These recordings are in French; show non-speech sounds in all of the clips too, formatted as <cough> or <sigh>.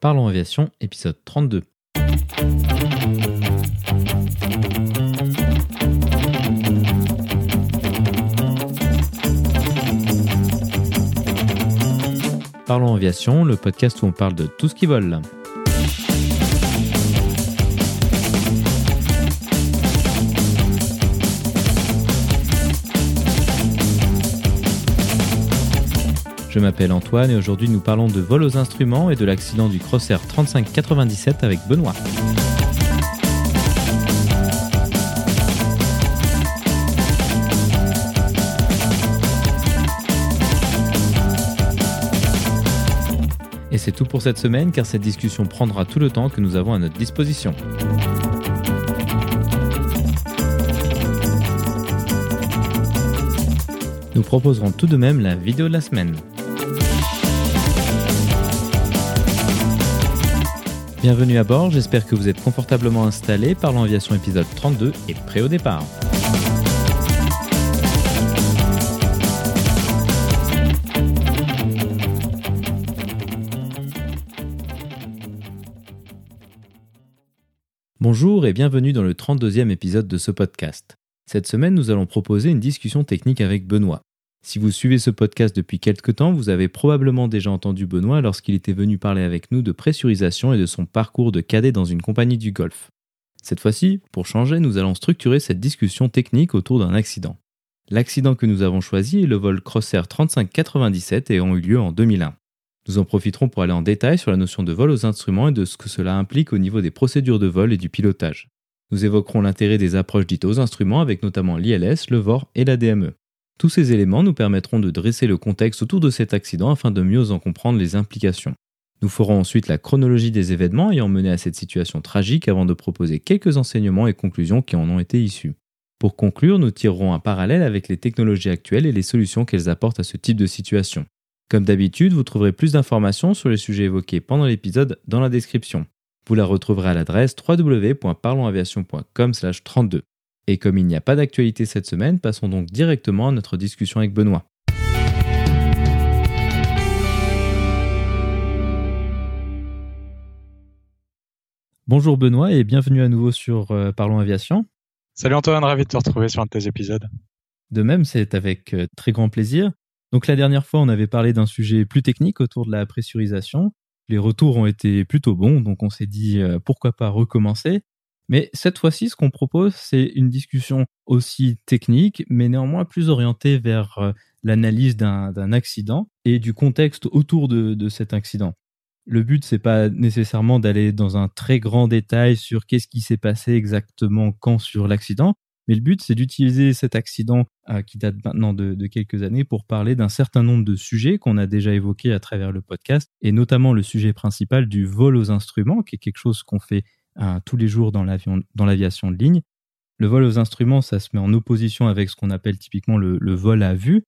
Parlons Aviation, épisode 32. Parlons Aviation, le podcast où on parle de tout ce qui vole. Je m'appelle Antoine et aujourd'hui nous parlons de vol aux instruments et de l'accident du Crossair 3597 avec Benoît. Et c'est tout pour cette semaine car cette discussion prendra tout le temps que nous avons à notre disposition. Nous proposerons tout de même la vidéo de la semaine. Bienvenue à bord, j'espère que vous êtes confortablement installés par l'Aviation épisode 32 et prêt au départ. Bonjour et bienvenue dans le 32e épisode de ce podcast. Cette semaine, nous allons proposer une discussion technique avec Benoît. Si vous suivez ce podcast depuis quelque temps, vous avez probablement déjà entendu Benoît lorsqu'il était venu parler avec nous de pressurisation et de son parcours de cadet dans une compagnie du Golfe. Cette fois-ci, pour changer, nous allons structurer cette discussion technique autour d'un accident. L'accident que nous avons choisi est le vol Crossair 3597 ayant eu lieu en 2001. Nous en profiterons pour aller en détail sur la notion de vol aux instruments et de ce que cela implique au niveau des procédures de vol et du pilotage. Nous évoquerons l'intérêt des approches dites aux instruments avec notamment l'ILS, le VOR et la DME. Tous ces éléments nous permettront de dresser le contexte autour de cet accident afin de mieux en comprendre les implications. Nous ferons ensuite la chronologie des événements ayant mené à cette situation tragique avant de proposer quelques enseignements et conclusions qui en ont été issus. Pour conclure, nous tirerons un parallèle avec les technologies actuelles et les solutions qu'elles apportent à ce type de situation. Comme d'habitude, vous trouverez plus d'informations sur les sujets évoqués pendant l'épisode dans la description. Vous la retrouverez à l'adresse www.parlonsaviation.com/32. Et comme il n'y a pas d'actualité cette semaine, passons donc directement à notre discussion avec Benoît. Bonjour Benoît et bienvenue à nouveau sur euh, Parlons Aviation. Salut Antoine, ravi de te retrouver sur un de tes épisodes. De même, c'est avec euh, très grand plaisir. Donc la dernière fois, on avait parlé d'un sujet plus technique autour de la pressurisation. Les retours ont été plutôt bons, donc on s'est dit euh, pourquoi pas recommencer. Mais cette fois-ci, ce qu'on propose, c'est une discussion aussi technique, mais néanmoins plus orientée vers euh, l'analyse d'un accident et du contexte autour de, cet accident. Le but, c'est pas nécessairement d'aller dans un très grand détail sur qu'est-ce qui s'est passé exactement quand sur l'accident, mais le but, c'est d'utiliser cet accident euh, qui date maintenant de, de, quelques années pour parler d'un certain nombre de sujets qu'on a déjà évoqués à travers le podcast, et notamment le sujet principal du vol aux instruments, qui est quelque chose qu'on fait tous les jours dans l'aviation de ligne. Le vol aux instruments, ça se met en opposition avec ce qu'on appelle typiquement le, vol à vue.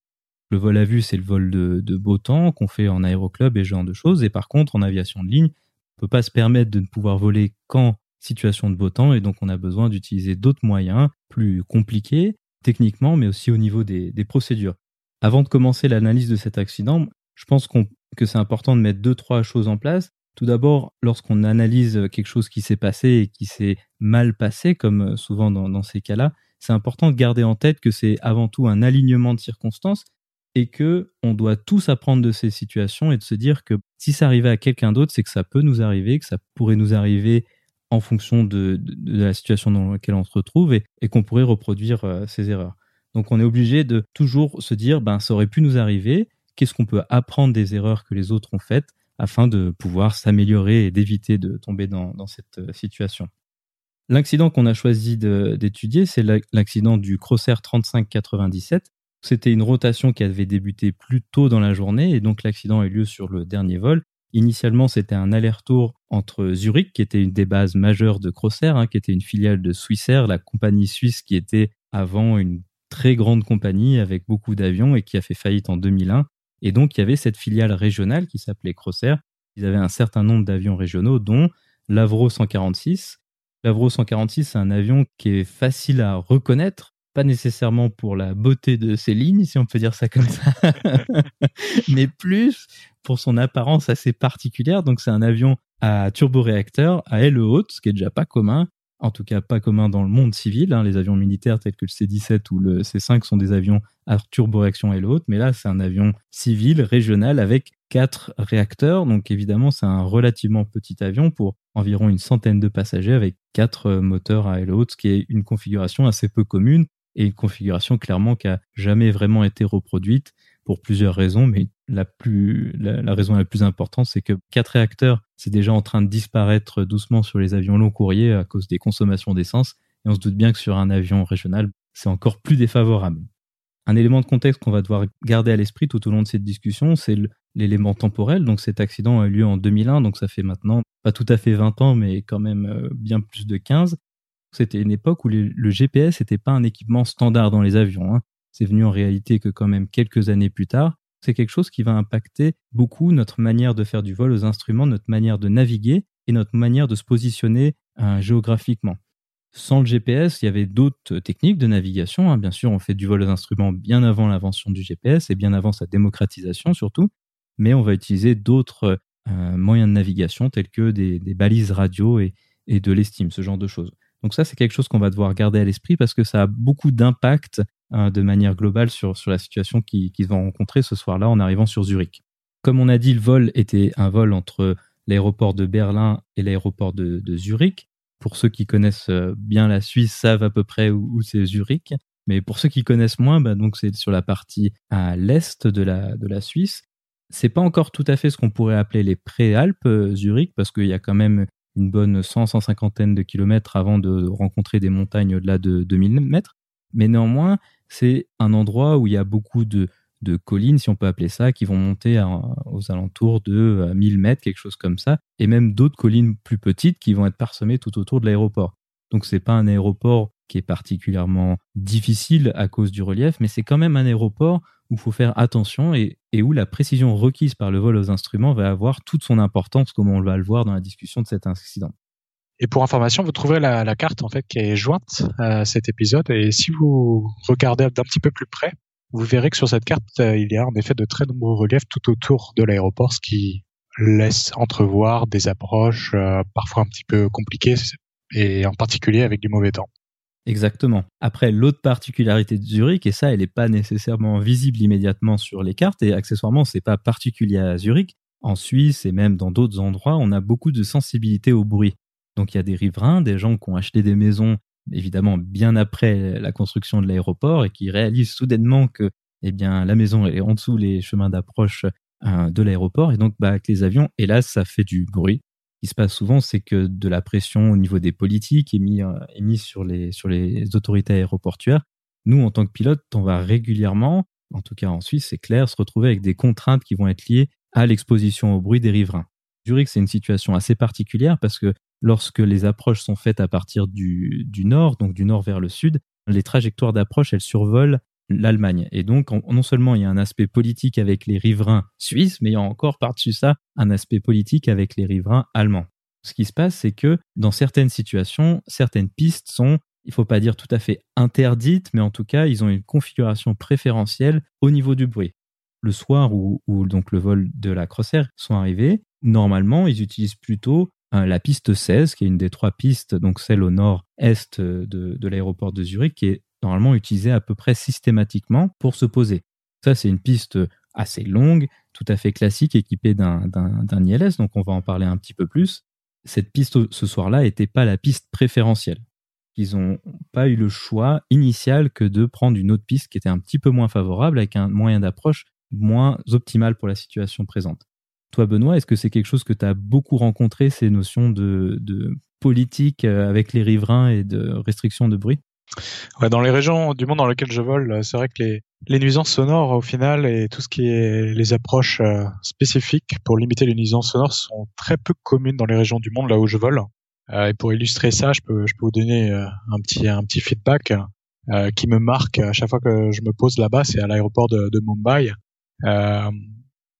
Le vol à vue, c'est le vol de, beau temps qu'on fait en aéroclub et ce genre de choses. Et par contre, en aviation de ligne, on ne peut pas se permettre de ne pouvoir voler qu'en situation de beau temps. Et donc, on a besoin d'utiliser d'autres moyens plus compliqués techniquement, mais aussi au niveau des, des procédures. Avant de commencer l'analyse de cet accident, je pense que c'est important de mettre deux, trois choses en place. Tout d'abord, lorsqu'on analyse quelque chose qui s'est passé et qui s'est mal passé, comme euh, souvent dans, ces cas-là, c'est important de garder en tête que c'est avant tout un alignement de circonstances et que on doit tous apprendre de ces situations et de se dire que si ça arrivait à quelqu'un d'autre, c'est que ça peut nous arriver, que ça pourrait nous arriver en fonction de, la situation dans laquelle on se retrouve et, qu'on pourrait reproduire euh, ces erreurs. Donc on est obligé de toujours se dire, ben ça aurait pu nous arriver, qu'est-ce qu'on peut apprendre des erreurs que les autres ont faites afin de pouvoir s'améliorer et d'éviter de tomber dans, cette euh, situation. L'accident qu'on a choisi d'étudier, c'est l'accident du Crossair 3597. C'était une rotation qui avait débuté plus tôt dans la journée et donc l'accident a eu lieu sur le dernier vol. Initialement, c'était un aller-retour entre Zurich, qui était une des bases majeures de Crossair, hein, qui était une filiale de Swissair, la compagnie suisse qui était avant une très grande compagnie avec beaucoup d'avions et qui a fait faillite en 2001, et donc, il y avait cette filiale régionale qui s'appelait Crossair. Ils avaient un certain nombre d'avions régionaux, dont l'Avro 146. L'Avro 146, c'est un avion qui est facile à reconnaître, pas nécessairement pour la beauté de ses lignes, si on peut dire ça comme ça, <laughs> mais plus pour son apparence assez particulière. Donc, c'est un avion à turboréacteur à aile haute, ce qui est déjà pas commun, en tout cas pas commun dans le monde civil. Hein. Les avions militaires tels que le C-17 ou le C-5 sont des avions à turboréaction aile haute, mais là c'est un avion civil régional avec quatre réacteurs. Donc évidemment c'est un relativement petit avion pour environ une centaine de passagers avec quatre moteurs à aile haute, ce qui est une configuration assez peu commune et une configuration clairement qui a jamais vraiment été reproduite pour plusieurs raisons, mais la, plus, la, raison la plus importante, c'est que quatre réacteurs, c'est déjà en train de disparaître doucement sur les avions long courriers à cause des consommations d'essence, et on se doute bien que sur un avion régional, c'est encore plus défavorable. Un élément de contexte qu'on va devoir garder à l'esprit tout au long de cette discussion, c'est l'élément temporel. Donc cet accident a eu lieu en 2001, donc ça fait maintenant pas tout à fait 20 ans, mais quand même euh, bien plus de 15. C'était une époque où le GPS n'était pas un équipement standard dans les avions. Hein. C'est venu en réalité que quand même quelques années plus tard. C'est quelque chose qui va impacter beaucoup notre manière de faire du vol aux instruments, notre manière de naviguer et notre manière de se positionner euh, géographiquement. Sans le GPS, il y avait d'autres techniques de navigation. Hein. Bien sûr, on fait du vol aux instruments bien avant l'invention du GPS et bien avant sa démocratisation surtout. Mais on va utiliser d'autres euh, moyens de navigation tels que des, balises radio et, de l'estime, ce genre de choses. Donc ça, c'est quelque chose qu'on va devoir garder à l'esprit parce que ça a beaucoup d'impact hein, de manière globale sur, sur la situation qu'ils vont rencontrer ce soir-là en arrivant sur Zurich. Comme on a dit, le vol était un vol entre l'aéroport de Berlin et l'aéroport de, Zurich. Pour ceux qui connaissent euh, bien la Suisse savent à peu près où, c'est Zurich. Mais pour ceux qui connaissent moins, bah donc c'est sur la partie à l'est de la, de la Suisse. C'est pas encore tout à fait ce qu'on pourrait appeler les préalpes euh, Zurich parce qu'il y a quand même une bonne 100-150 de kilomètres avant de rencontrer des montagnes au-delà de 2000 mètres. Mais néanmoins, c'est un endroit où il y a beaucoup de, collines, si on peut appeler ça, qui vont monter aux alentours de 1000 mètres, quelque chose comme ça, et même d'autres collines plus petites qui vont être parsemées tout autour de l'aéroport. Donc c'est pas un aéroport qui est particulièrement difficile à cause du relief, mais c'est quand même un aéroport où il faut faire attention et, où la précision requise par le vol aux instruments va avoir toute son importance, comme on va le voir dans la discussion de cet incident. Et pour information, vous trouverez la, carte en fait qui est jointe à cet épisode. Et si vous regardez d'un petit peu plus près, vous verrez que sur cette carte, euh, il y a en effet de très nombreux reliefs tout autour de l'aéroport, ce qui laisse entrevoir des approches euh, parfois un petit peu compliquées, et en particulier avec du mauvais temps. Exactement. Après, l'autre particularité de Zurich, et ça, elle n'est pas nécessairement visible immédiatement sur les cartes, et accessoirement, c'est pas particulier à Zurich. En Suisse et même dans d'autres endroits, on a beaucoup de sensibilité au bruit. Donc il y a des riverains, des gens qui ont acheté des maisons, évidemment bien après la construction de l'aéroport, et qui réalisent soudainement que eh bien, la maison est en dessous les chemins d'approche euh, de l'aéroport, et donc bah, avec les avions, hélas, ça fait du bruit qui se passe souvent, c'est que de la pression au niveau des politiques est mise euh, sur, les, sur les autorités aéroportuaires. Nous, en tant que pilote, on va régulièrement, en tout cas en Suisse, c'est clair, se retrouver avec des contraintes qui vont être liées à l'exposition au bruit des riverains. Zurich, c'est une situation assez particulière parce que lorsque les approches sont faites à partir du, nord, donc du nord vers le sud, les trajectoires d'approche, elles survolent l'Allemagne. Et donc, non seulement il y a un aspect politique avec les riverains suisses, mais il y a encore par-dessus ça un aspect politique avec les riverains allemands. Ce qui se passe, c'est que dans certaines situations, certaines pistes sont, il ne faut pas dire tout à fait interdites, mais en tout cas, ils ont une configuration préférentielle au niveau du bruit. Le soir où, donc le vol de la Crossair sont arrivés, normalement, ils utilisent plutôt la piste 16, qui est une des trois pistes, donc celle au nord-est de, de l'aéroport de Zurich, qui est normalement utilisé à peu près systématiquement pour se poser. Ça, c'est une piste assez longue, tout à fait classique, équipée d'un ILS, donc on va en parler un petit peu plus. Cette piste ce soir-là n'était pas la piste préférentielle. Ils n'ont pas eu le choix initial que de prendre une autre piste qui était un petit peu moins favorable, avec un moyen d'approche moins optimal pour la situation présente. Toi, Benoît, est-ce que c'est quelque chose que tu as beaucoup rencontré, ces notions de, politique euh, avec les riverains et de restriction de bruit? Ouais, dans les régions du monde dans lesquelles je vole, c'est vrai que les, nuisances sonores, au final, et tout ce qui est les approches euh, spécifiques pour limiter les nuisances sonores sont très peu communes dans les régions du monde là où je vole. Euh, et pour illustrer ça, je peux, vous donner euh, un petit, un petit feedback qui me marque à chaque fois que je me pose là-bas, c'est à l'aéroport de Mumbai.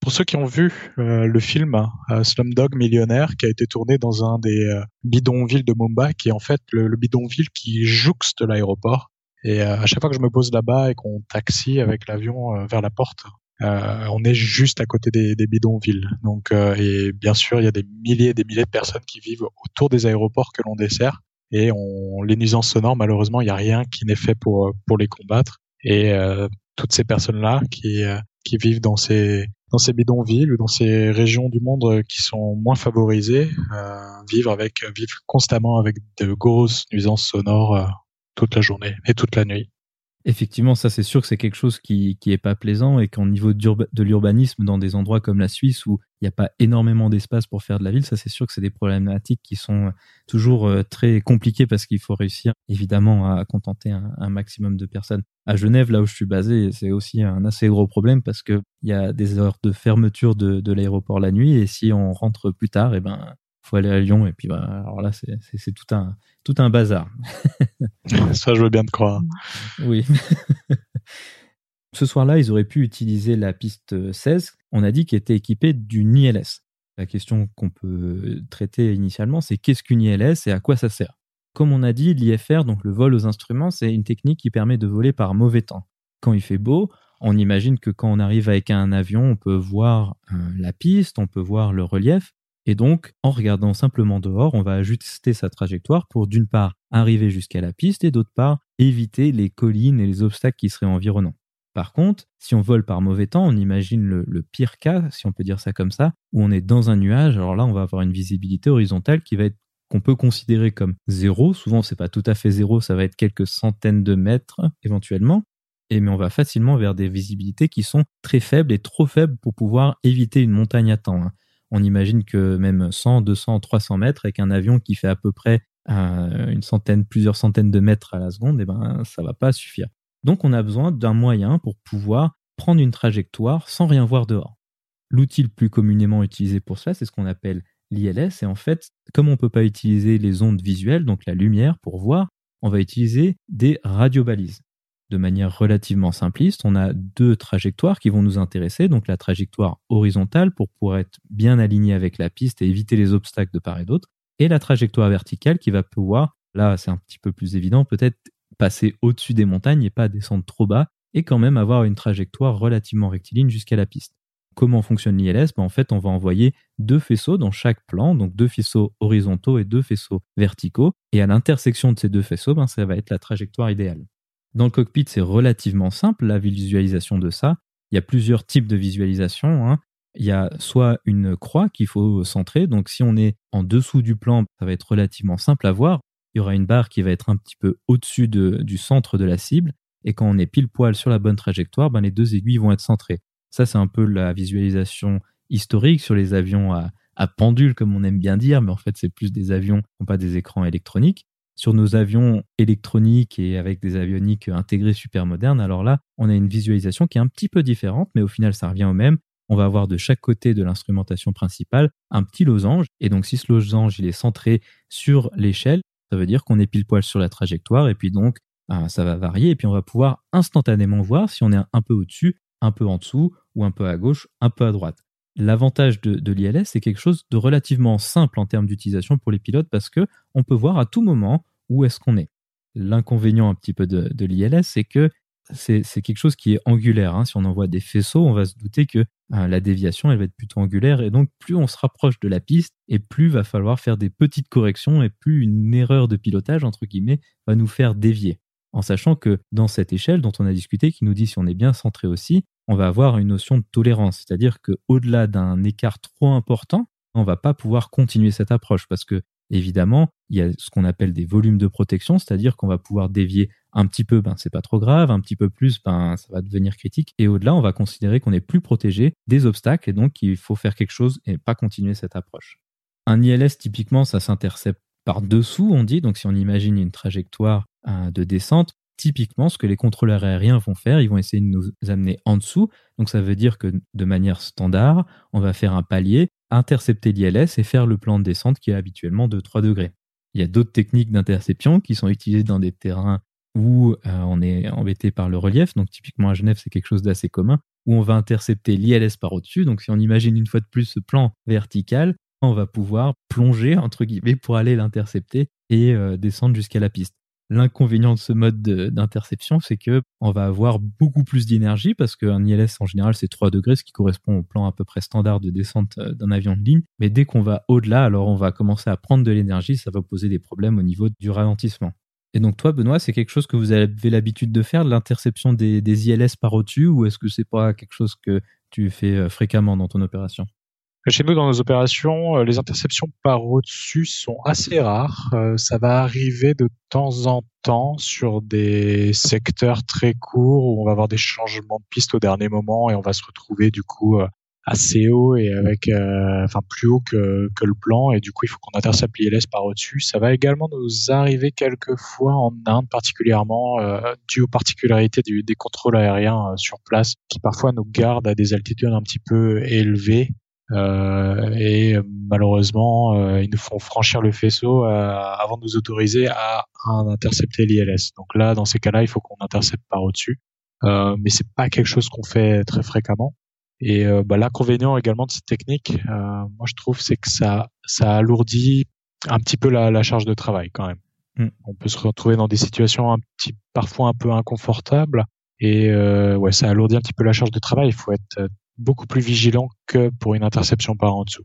Pour ceux qui ont vu euh, le film euh, Slumdog Millionnaire, qui a été tourné dans un des euh, bidonvilles de Mumbai, qui est en fait le, bidonville qui jouxte l'aéroport. Et à chaque fois que je me pose là-bas et qu'on taxi avec l'avion vers la porte, euh, on est juste à côté des, des bidonvilles. Donc, euh, et bien sûr, il y a des milliers et des milliers de personnes qui vivent autour des aéroports que l'on dessert. Et on, les nuisances sonores, malheureusement, il n'y a rien qui n'est fait pour pour les combattre. Et euh, toutes ces personnes-là qui qui vivent dans ces dans ces bidonvilles ou dans ces régions du monde qui sont moins favorisées, euh, avec vivent constamment avec de grosses nuisances sonores toute la journée et toute la nuit. Effectivement, ça c'est sûr que c'est quelque chose qui qui est pas plaisant et qu'en niveau de l'urbanisme dans des endroits comme la Suisse où il n'y a pas énormément d'espace pour faire de la ville, ça c'est sûr que c'est des problématiques qui sont euh, toujours euh, très compliquées parce qu'il faut réussir évidemment à contenter un, maximum de personnes. À Genève, là où je suis basé, c'est aussi un assez gros problème parce que il y a des heures de fermeture de, de l'aéroport la nuit et si on rentre plus tard, et eh ben faut aller à Lyon et puis bah alors là c'est tout un tout un bazar. <laughs> Ça je veux bien te croire. Oui. <laughs> Ce soir-là, ils auraient pu utiliser la piste 16, on a dit qu'elle était équipée d'une ILS. La question qu'on peut traiter initialement, c'est qu'est-ce qu'une ILS et à quoi ça sert? Comme on a dit, l'IFR, donc le vol aux instruments, c'est une technique qui permet de voler par mauvais temps. Quand il fait beau, on imagine que quand on arrive avec un avion, on peut voir euh, la piste, on peut voir le relief, et donc, en regardant simplement dehors, on va ajuster sa trajectoire pour d'une part arriver jusqu'à la piste et d'autre part éviter les collines et les obstacles qui seraient environnants. Par contre, si on vole par mauvais temps, on imagine le, pire cas, si on peut dire ça comme ça, où on est dans un nuage. Alors là, on va avoir une visibilité horizontale qui va être qu'on peut considérer comme zéro. Souvent, c'est pas tout à fait zéro, ça va être quelques centaines de mètres éventuellement. Et mais on va facilement vers des visibilités qui sont très faibles et trop faibles pour pouvoir éviter une montagne à temps. Hein on imagine que même 100, 200, 300 mètres avec un avion qui fait à peu près euh, une centaine, plusieurs centaines de mètres à la seconde, eh ben, ça va pas suffire. Donc, on a besoin d'un moyen pour pouvoir prendre une trajectoire sans rien voir dehors. L'outil le plus communément utilisé pour cela, c'est ce qu'on appelle l'ILS. Et en fait, comme on ne peut pas utiliser les ondes visuelles, donc la lumière, pour voir, on va utiliser des radiobalises de manière relativement simpliste, on a deux trajectoires qui vont nous intéresser. Donc la trajectoire horizontale pour pouvoir être bien aligné avec la piste et éviter les obstacles de part et d'autre. Et la trajectoire verticale qui va pouvoir, là c'est un petit peu plus évident, peut-être passer au-dessus des montagnes et pas descendre trop bas et quand même avoir une trajectoire relativement rectiligne jusqu'à la piste. Comment fonctionne l'ILS ben, En fait, on va envoyer deux faisceaux dans chaque plan, donc deux faisceaux horizontaux et deux faisceaux verticaux. Et à l'intersection de ces deux faisceaux, ben, ça va être la trajectoire idéale. Dans le cockpit, c'est relativement simple, la visualisation de ça. Il y a plusieurs types de visualisation. Hein. Il y a soit une croix qu'il faut centrer, donc si on est en dessous du plan, ça va être relativement simple à voir. Il y aura une barre qui va être un petit peu au-dessus du centre de la cible, et quand on est pile poil sur la bonne trajectoire, ben les deux aiguilles vont être centrées. Ça, c'est un peu la visualisation historique sur les avions à, à pendule, comme on aime bien dire, mais en fait, c'est plus des avions qui pas des écrans électroniques sur nos avions électroniques et avec des avioniques intégrées super modernes, alors là, on a une visualisation qui est un petit peu différente, mais au final, ça revient au même. On va avoir de chaque côté de l'instrumentation principale un petit losange. Et donc, si ce losange est centré sur l'échelle, ça veut dire qu'on est pile poil sur la trajectoire. Et puis donc, ben, ça va varier. Et puis, on va pouvoir instantanément voir si on est un peu au-dessus, un peu en dessous, ou un peu à gauche, un peu à droite. L'avantage de, de l'ILS, c'est quelque chose de relativement simple en termes d'utilisation pour les pilotes parce que on peut voir à tout moment où est-ce qu'on est. L'inconvénient un petit peu de, l'ILS, c'est que c'est quelque chose qui est angulaire. Hein. Si on envoie des faisceaux, on va se douter que euh, la déviation, elle va être plutôt angulaire. Et donc, plus on se rapproche de la piste, et plus va falloir faire des petites corrections, et plus une erreur de pilotage, entre guillemets, va nous faire dévier. En sachant que dans cette échelle dont on a discuté, qui nous dit si on est bien centré aussi, on va avoir une notion de tolérance. C'est-à-dire qu'au-delà d'un écart trop important, on va pas pouvoir continuer cette approche parce que évidemment, il y a ce qu'on appelle des volumes de protection, c'est-à-dire qu'on va pouvoir dévier un petit peu, ben c'est pas trop grave, un petit peu plus, ben ça va devenir critique. Et au-delà, on va considérer qu'on est plus protégé des obstacles et donc il faut faire quelque chose et pas continuer cette approche. Un ILS, typiquement, ça s'intercepte par dessous, on dit. Donc si on imagine une trajectoire euh, de descente, typiquement, ce que les contrôleurs aériens vont faire, ils vont essayer de nous amener en dessous. Donc ça veut dire que de manière standard, on va faire un palier intercepter l'ILS et faire le plan de descente qui est habituellement de 3 degrés. Il y a d'autres techniques d'interception qui sont utilisées dans des terrains où euh, on est embêté par le relief. Donc typiquement à Genève, c'est quelque chose d'assez commun, où on va intercepter l'ILS par au-dessus. Donc si on imagine une fois de plus ce plan vertical, on va pouvoir plonger, entre guillemets, pour aller l'intercepter et euh, descendre jusqu'à la piste. L'inconvénient de ce mode d'interception, c'est que on va avoir beaucoup plus d'énergie parce qu'un ILS en général c'est 3 degrés, ce qui correspond au plan à peu près standard de descente euh, d'un avion de ligne. Mais dès qu'on va au-delà, alors on va commencer à prendre de l'énergie, ça va poser des problèmes au niveau du ralentissement. Et donc toi, Benoît, c'est quelque chose que vous avez l'habitude de faire, l'interception des, des ILS par au-dessus, ou est-ce que c'est pas quelque chose que tu fais euh, fréquemment dans ton opération? Chez nous, dans nos opérations, euh, les interceptions par au-dessus sont assez rares. Euh, ça va arriver de temps en temps sur des secteurs très courts où on va avoir des changements de piste au dernier moment et on va se retrouver du coup euh, assez haut et avec enfin plus haut que, que le plan et du coup il faut qu'on intercepte l'ILS par au-dessus. Ça va également nous arriver quelques fois en Inde particulièrement dû aux particularités des contrôles aériens sur place qui parfois nous gardent à des altitudes un petit peu élevées et malheureusement, euh, ils nous font franchir le faisceau euh, avant de nous autoriser à, intercepter l'ILS. Donc là, dans ces cas-là, il faut qu'on intercepte par au-dessus. mais c'est pas quelque chose qu'on fait très fréquemment. Et bah, l'inconvénient également de cette technique, moi je trouve, c'est que ça, ça alourdit un petit peu la, la charge de travail quand même. Mm. On peut se retrouver dans des situations un petit, parfois un peu inconfortables. Et ouais, ça alourdit un petit peu la charge de travail. Il faut être beaucoup plus vigilant que pour une interception par en dessous.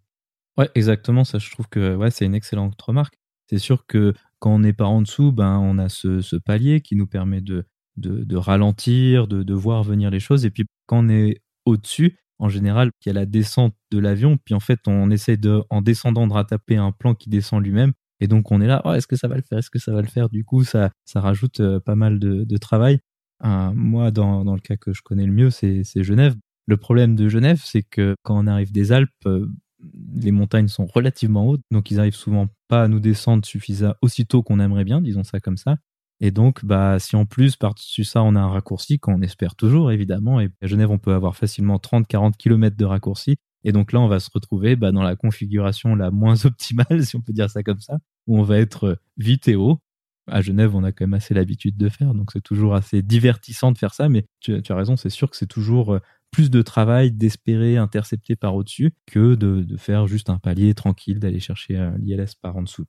Ouais, exactement. Ça, je trouve que ouais, c'est une excellente remarque. C'est sûr que quand on est par en dessous, ben, on a ce, palier qui nous permet de, de, ralentir, de, de, voir venir les choses. Et puis quand on est au-dessus, en général, il y a la descente de l'avion. Puis en fait, on essaie de, en descendant, de rattraper un plan qui descend lui-même. Et donc on est là, oh, est-ce que ça va le faire? Est-ce que ça va le faire? Du coup, ça, ça rajoute euh, pas mal de, de travail. moi, dans, dans, le cas que je connais le mieux, c'est Genève. Le problème de Genève, c'est que quand on arrive des Alpes, euh, les montagnes sont relativement hautes, donc ils arrivent souvent pas à nous descendre suffisamment aussitôt qu'on aimerait bien, disons ça comme ça. Et donc, bah, si en plus, par-dessus ça, on a un raccourci, qu'on espère toujours, évidemment, et à Genève, on peut avoir facilement 30-40 km de raccourci. Et donc là, on va se retrouver bah, dans la configuration la moins <laughs> optimale, si on peut dire ça comme ça, où on va être vite et haut. À Genève, on a quand même assez l'habitude de faire, donc c'est toujours assez divertissant de faire ça, mais tu, as raison, c'est sûr que c'est toujours euh, plus de travail d'espérer intercepter par au-dessus que de, faire juste un palier tranquille, d'aller chercher euh, l'ILS par en dessous.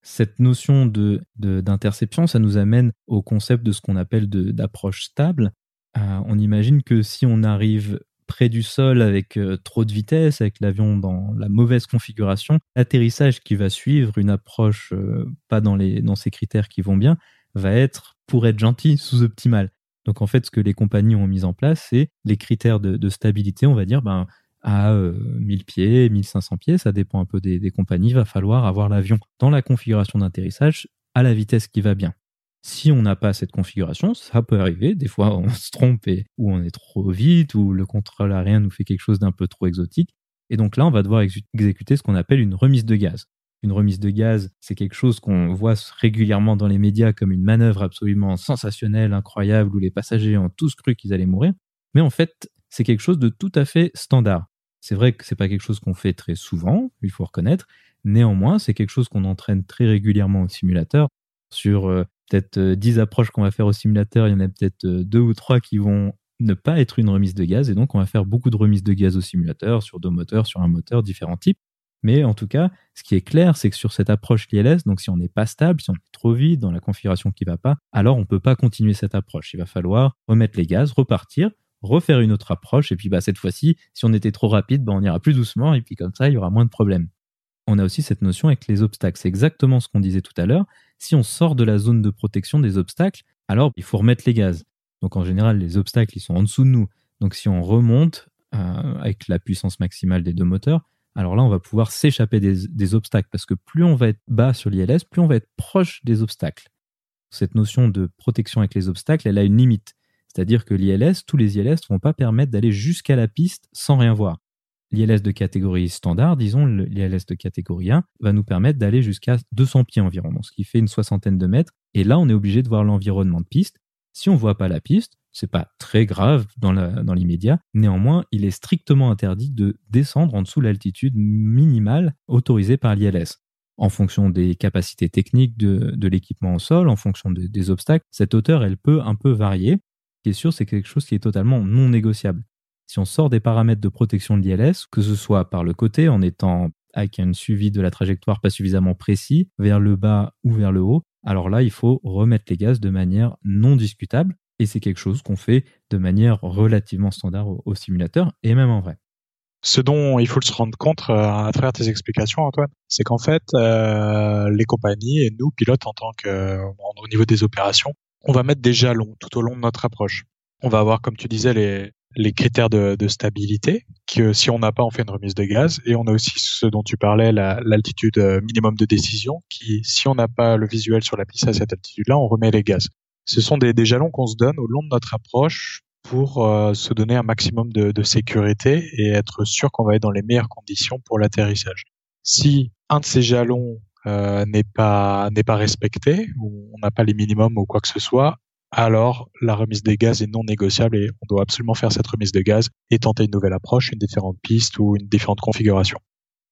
Cette notion de, d'interception, ça nous amène au concept de ce qu'on appelle d'approche stable. Euh, on imagine que si on arrive près du sol avec euh, trop de vitesse, avec l'avion dans la mauvaise configuration, l'atterrissage qui va suivre, une approche pas dans, les, dans ces critères qui vont bien, va être, pour être gentil, sous-optimal. Donc en fait, ce que les compagnies ont mis en place, c'est les critères de, stabilité, on va dire, ben, à 1000 euh, pieds, 1500 pieds, ça dépend un peu des, compagnies, il va falloir avoir l'avion dans la configuration d'atterrissage à la vitesse qui va bien. Si on n'a pas cette configuration, ça peut arriver. Des fois, on se trompe ou on est trop vite, ou le contrôle aérien nous fait quelque chose d'un peu trop exotique. Et donc là, on va devoir exécuter ce qu'on appelle une remise de gaz une remise de gaz, c'est quelque chose qu'on voit régulièrement dans les médias comme une manœuvre absolument sensationnelle, incroyable, où les passagers ont tous cru qu'ils allaient mourir. Mais en fait, c'est quelque chose de tout à fait standard. C'est vrai que c'est pas quelque chose qu'on fait très souvent, il faut reconnaître. Néanmoins, c'est quelque chose qu'on entraîne très régulièrement au simulateur. Sur euh, peut-être 10 euh, approches qu'on va faire au simulateur, il y en a peut-être euh, deux ou trois qui vont ne pas être une remise de gaz. Et donc, on va faire beaucoup de remises de gaz au simulateur, sur deux moteurs, sur un moteur, différents types. Mais en tout cas, ce qui est clair, c'est que sur cette approche l'ILS, donc si on n'est pas stable, si on est trop vite dans la configuration qui ne va pas, alors on ne peut pas continuer cette approche. Il va falloir remettre les gaz, repartir, refaire une autre approche, et puis bah, cette fois-ci, si on était trop rapide, bah, on ira plus doucement, et puis comme ça, il y aura moins de problèmes. On a aussi cette notion avec les obstacles. C'est exactement ce qu'on disait tout à l'heure. Si on sort de la zone de protection des obstacles, alors il faut remettre les gaz. Donc en général, les obstacles, ils sont en dessous de nous. Donc si on remonte euh, avec la puissance maximale des deux moteurs, alors là, on va pouvoir s'échapper des, obstacles parce que plus on va être bas sur l'ILS, plus on va être proche des obstacles. Cette notion de protection avec les obstacles, elle a une limite. C'est-à-dire que l'ILS, tous les ILS ne vont pas permettre d'aller jusqu'à la piste sans rien voir. L'ILS de catégorie standard, disons, l'ILS de catégorie 1, va nous permettre d'aller jusqu'à 200 pieds environ, ce qui fait une soixantaine de mètres. Et là, on est obligé de voir l'environnement de piste. Si on ne voit pas la piste, c'est pas très grave dans l'immédiat. Néanmoins, il est strictement interdit de descendre en dessous de l'altitude minimale autorisée par l'ILS. En fonction des capacités techniques de, l'équipement au sol, en fonction des obstacles, cette hauteur, elle peut un peu varier. Ce qui est sûr, c'est quelque chose qui est totalement non négociable. Si on sort des paramètres de protection de l'ILS, que ce soit par le côté en étant avec un suivi de la trajectoire pas suffisamment précis, vers le bas ou vers le haut, alors là, il faut remettre les gaz de manière non discutable. Et c'est quelque chose qu'on fait de manière relativement standard au, simulateur et même en vrai. Ce dont il faut se rendre compte euh, à travers tes explications, Antoine, c'est qu'en fait, euh, les compagnies et nous, pilotes en tant que au niveau des opérations, on va mettre des jalons tout au long de notre approche. On va avoir, comme tu disais, les, critères de, de, stabilité, que si on n'a pas, on fait une remise de gaz. Et on a aussi ce dont tu parlais, l'altitude euh, minimum de décision, qui, si on n'a pas le visuel sur la piste à cette altitude-là, on remet les gaz. Ce sont des, jalons qu'on se donne au long de notre approche pour euh, se donner un maximum de, de sécurité et être sûr qu'on va être dans les meilleures conditions pour l'atterrissage. Si un de ces jalons euh, n'est pas n'est pas respecté ou on n'a pas les minimums ou quoi que ce soit, alors la remise des gaz est non négociable et on doit absolument faire cette remise de gaz et tenter une nouvelle approche, une différente piste ou une différente configuration.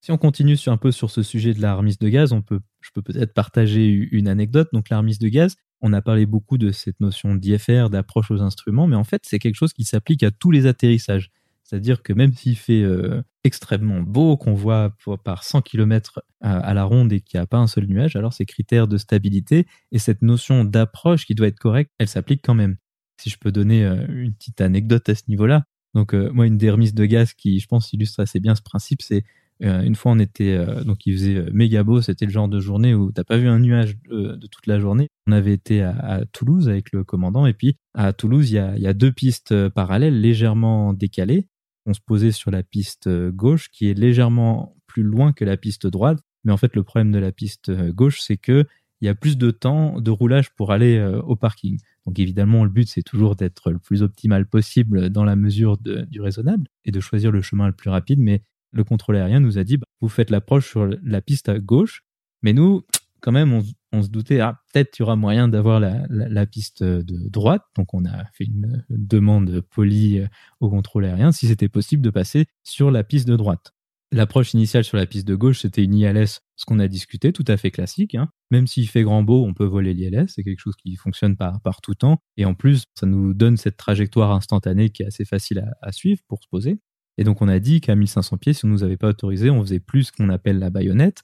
Si on continue un peu sur ce sujet de la remise de gaz, je peux peut-être partager une anecdote. Donc la remise de gaz, on a parlé beaucoup de cette notion d'IFR, d'approche aux instruments, mais en fait c'est quelque chose qui s'applique à tous les atterrissages. C'est-à-dire que même s'il fait euh, extrêmement beau, qu'on voit par 100 km à, la ronde et qu'il n'y a pas un seul nuage, alors ces critères de stabilité et cette notion d'approche qui doit être correcte, elle s'applique quand même. Si je peux donner euh, une petite anecdote à ce niveau-là, donc euh, moi une des remises de gaz qui je pense illustre assez bien ce principe, c'est une fois on était donc il faisait méga beau, c'était le genre de journée où t'as pas vu un nuage de, toute la journée. On avait été à, Toulouse avec le commandant et puis à Toulouse il y a, deux pistes parallèles légèrement décalées on se posait sur la piste euh, gauche qui est légèrement plus loin que la piste droite. Mais en fait, le problème de la piste euh, gauche, c'est que il y a plus de temps de roulage pour aller euh, au parking. Donc évidemment, le but, c'est toujours d'être le plus optimal possible dans la mesure du raisonnable et de choisir le chemin le plus rapide. Mais le contrôle aérien nous a dit, bah, vous faites l'approche sur la piste à gauche. Mais nous, quand même, on, se doutait, ah, peut-être il y aura moyen d'avoir la, piste de droite. Donc, on a fait une demande polie euh, au contrôle aérien si c'était possible de passer sur la piste de droite. L'approche initiale sur la piste de gauche, c'était une ILS, ce qu'on a discuté, tout à fait classique. Hein. Même s'il fait grand beau, on peut voler l'ILS, c'est quelque chose qui fonctionne par, par tout temps. Et en plus, ça nous donne cette trajectoire instantanée qui est assez facile à, à suivre pour se poser. Et donc on a dit qu'à 1500 pieds, si on nous avait pas autorisé, on faisait plus ce qu'on appelle la baïonnette,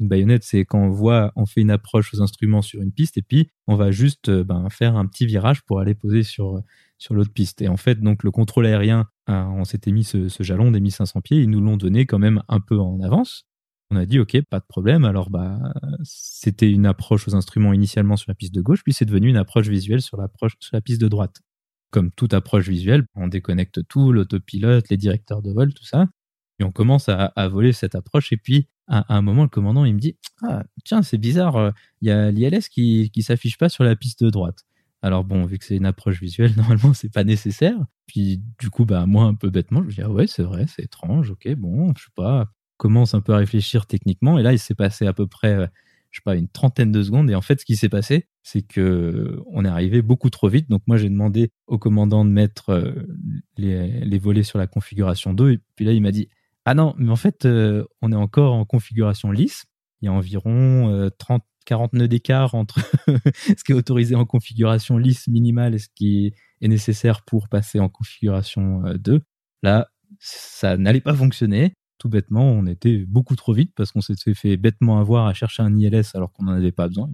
une baïonnette, c'est quand on voit, on fait une approche aux instruments sur une piste et puis on va juste euh, ben, faire un petit virage pour aller poser sur, sur l'autre piste. Et en fait, donc le contrôle aérien, hein, on s'était mis ce, jalon des 1500 pieds, ils nous l'ont donné quand même un peu en avance. On a dit ok, pas de problème. Alors bah c'était une approche aux instruments initialement sur la piste de gauche, puis c'est devenu une approche visuelle sur sur la piste de droite. Comme toute approche visuelle, on déconnecte tout, l'autopilote, les directeurs de vol, tout ça, et on commence à, voler cette approche. Et puis à, un moment, le commandant, il me dit Ah, tiens, c'est bizarre, euh, il y a l'ILS qui qui s'affiche pas sur la piste de droite. Alors bon, vu que c'est une approche visuelle, <laughs> normalement, c'est pas nécessaire. Puis du coup, bah moi, un peu bêtement, je me dis ah ouais, c'est vrai, c'est étrange. Ok, bon, je sais pas. Commence un peu à réfléchir techniquement. Et là, il s'est passé à peu près, euh, je sais pas, une trentaine de secondes. Et en fait, ce qui s'est passé, c'est que on est arrivé beaucoup trop vite. Donc moi, j'ai demandé au commandant de mettre euh, les, volets sur la configuration 2. Et puis là, il m'a dit ah non, mais en fait, euh, on est encore en configuration lisse. Il y a environ 30, 40 nœuds d'écart entre <laughs> ce qui est autorisé en configuration lisse minimale et ce qui est nécessaire pour passer en configuration 2. Euh, Là, ça n'allait pas fonctionner. Tout bêtement, on était beaucoup trop vite parce qu'on s'était fait bêtement avoir à chercher un ILS alors qu'on n'en avait pas besoin.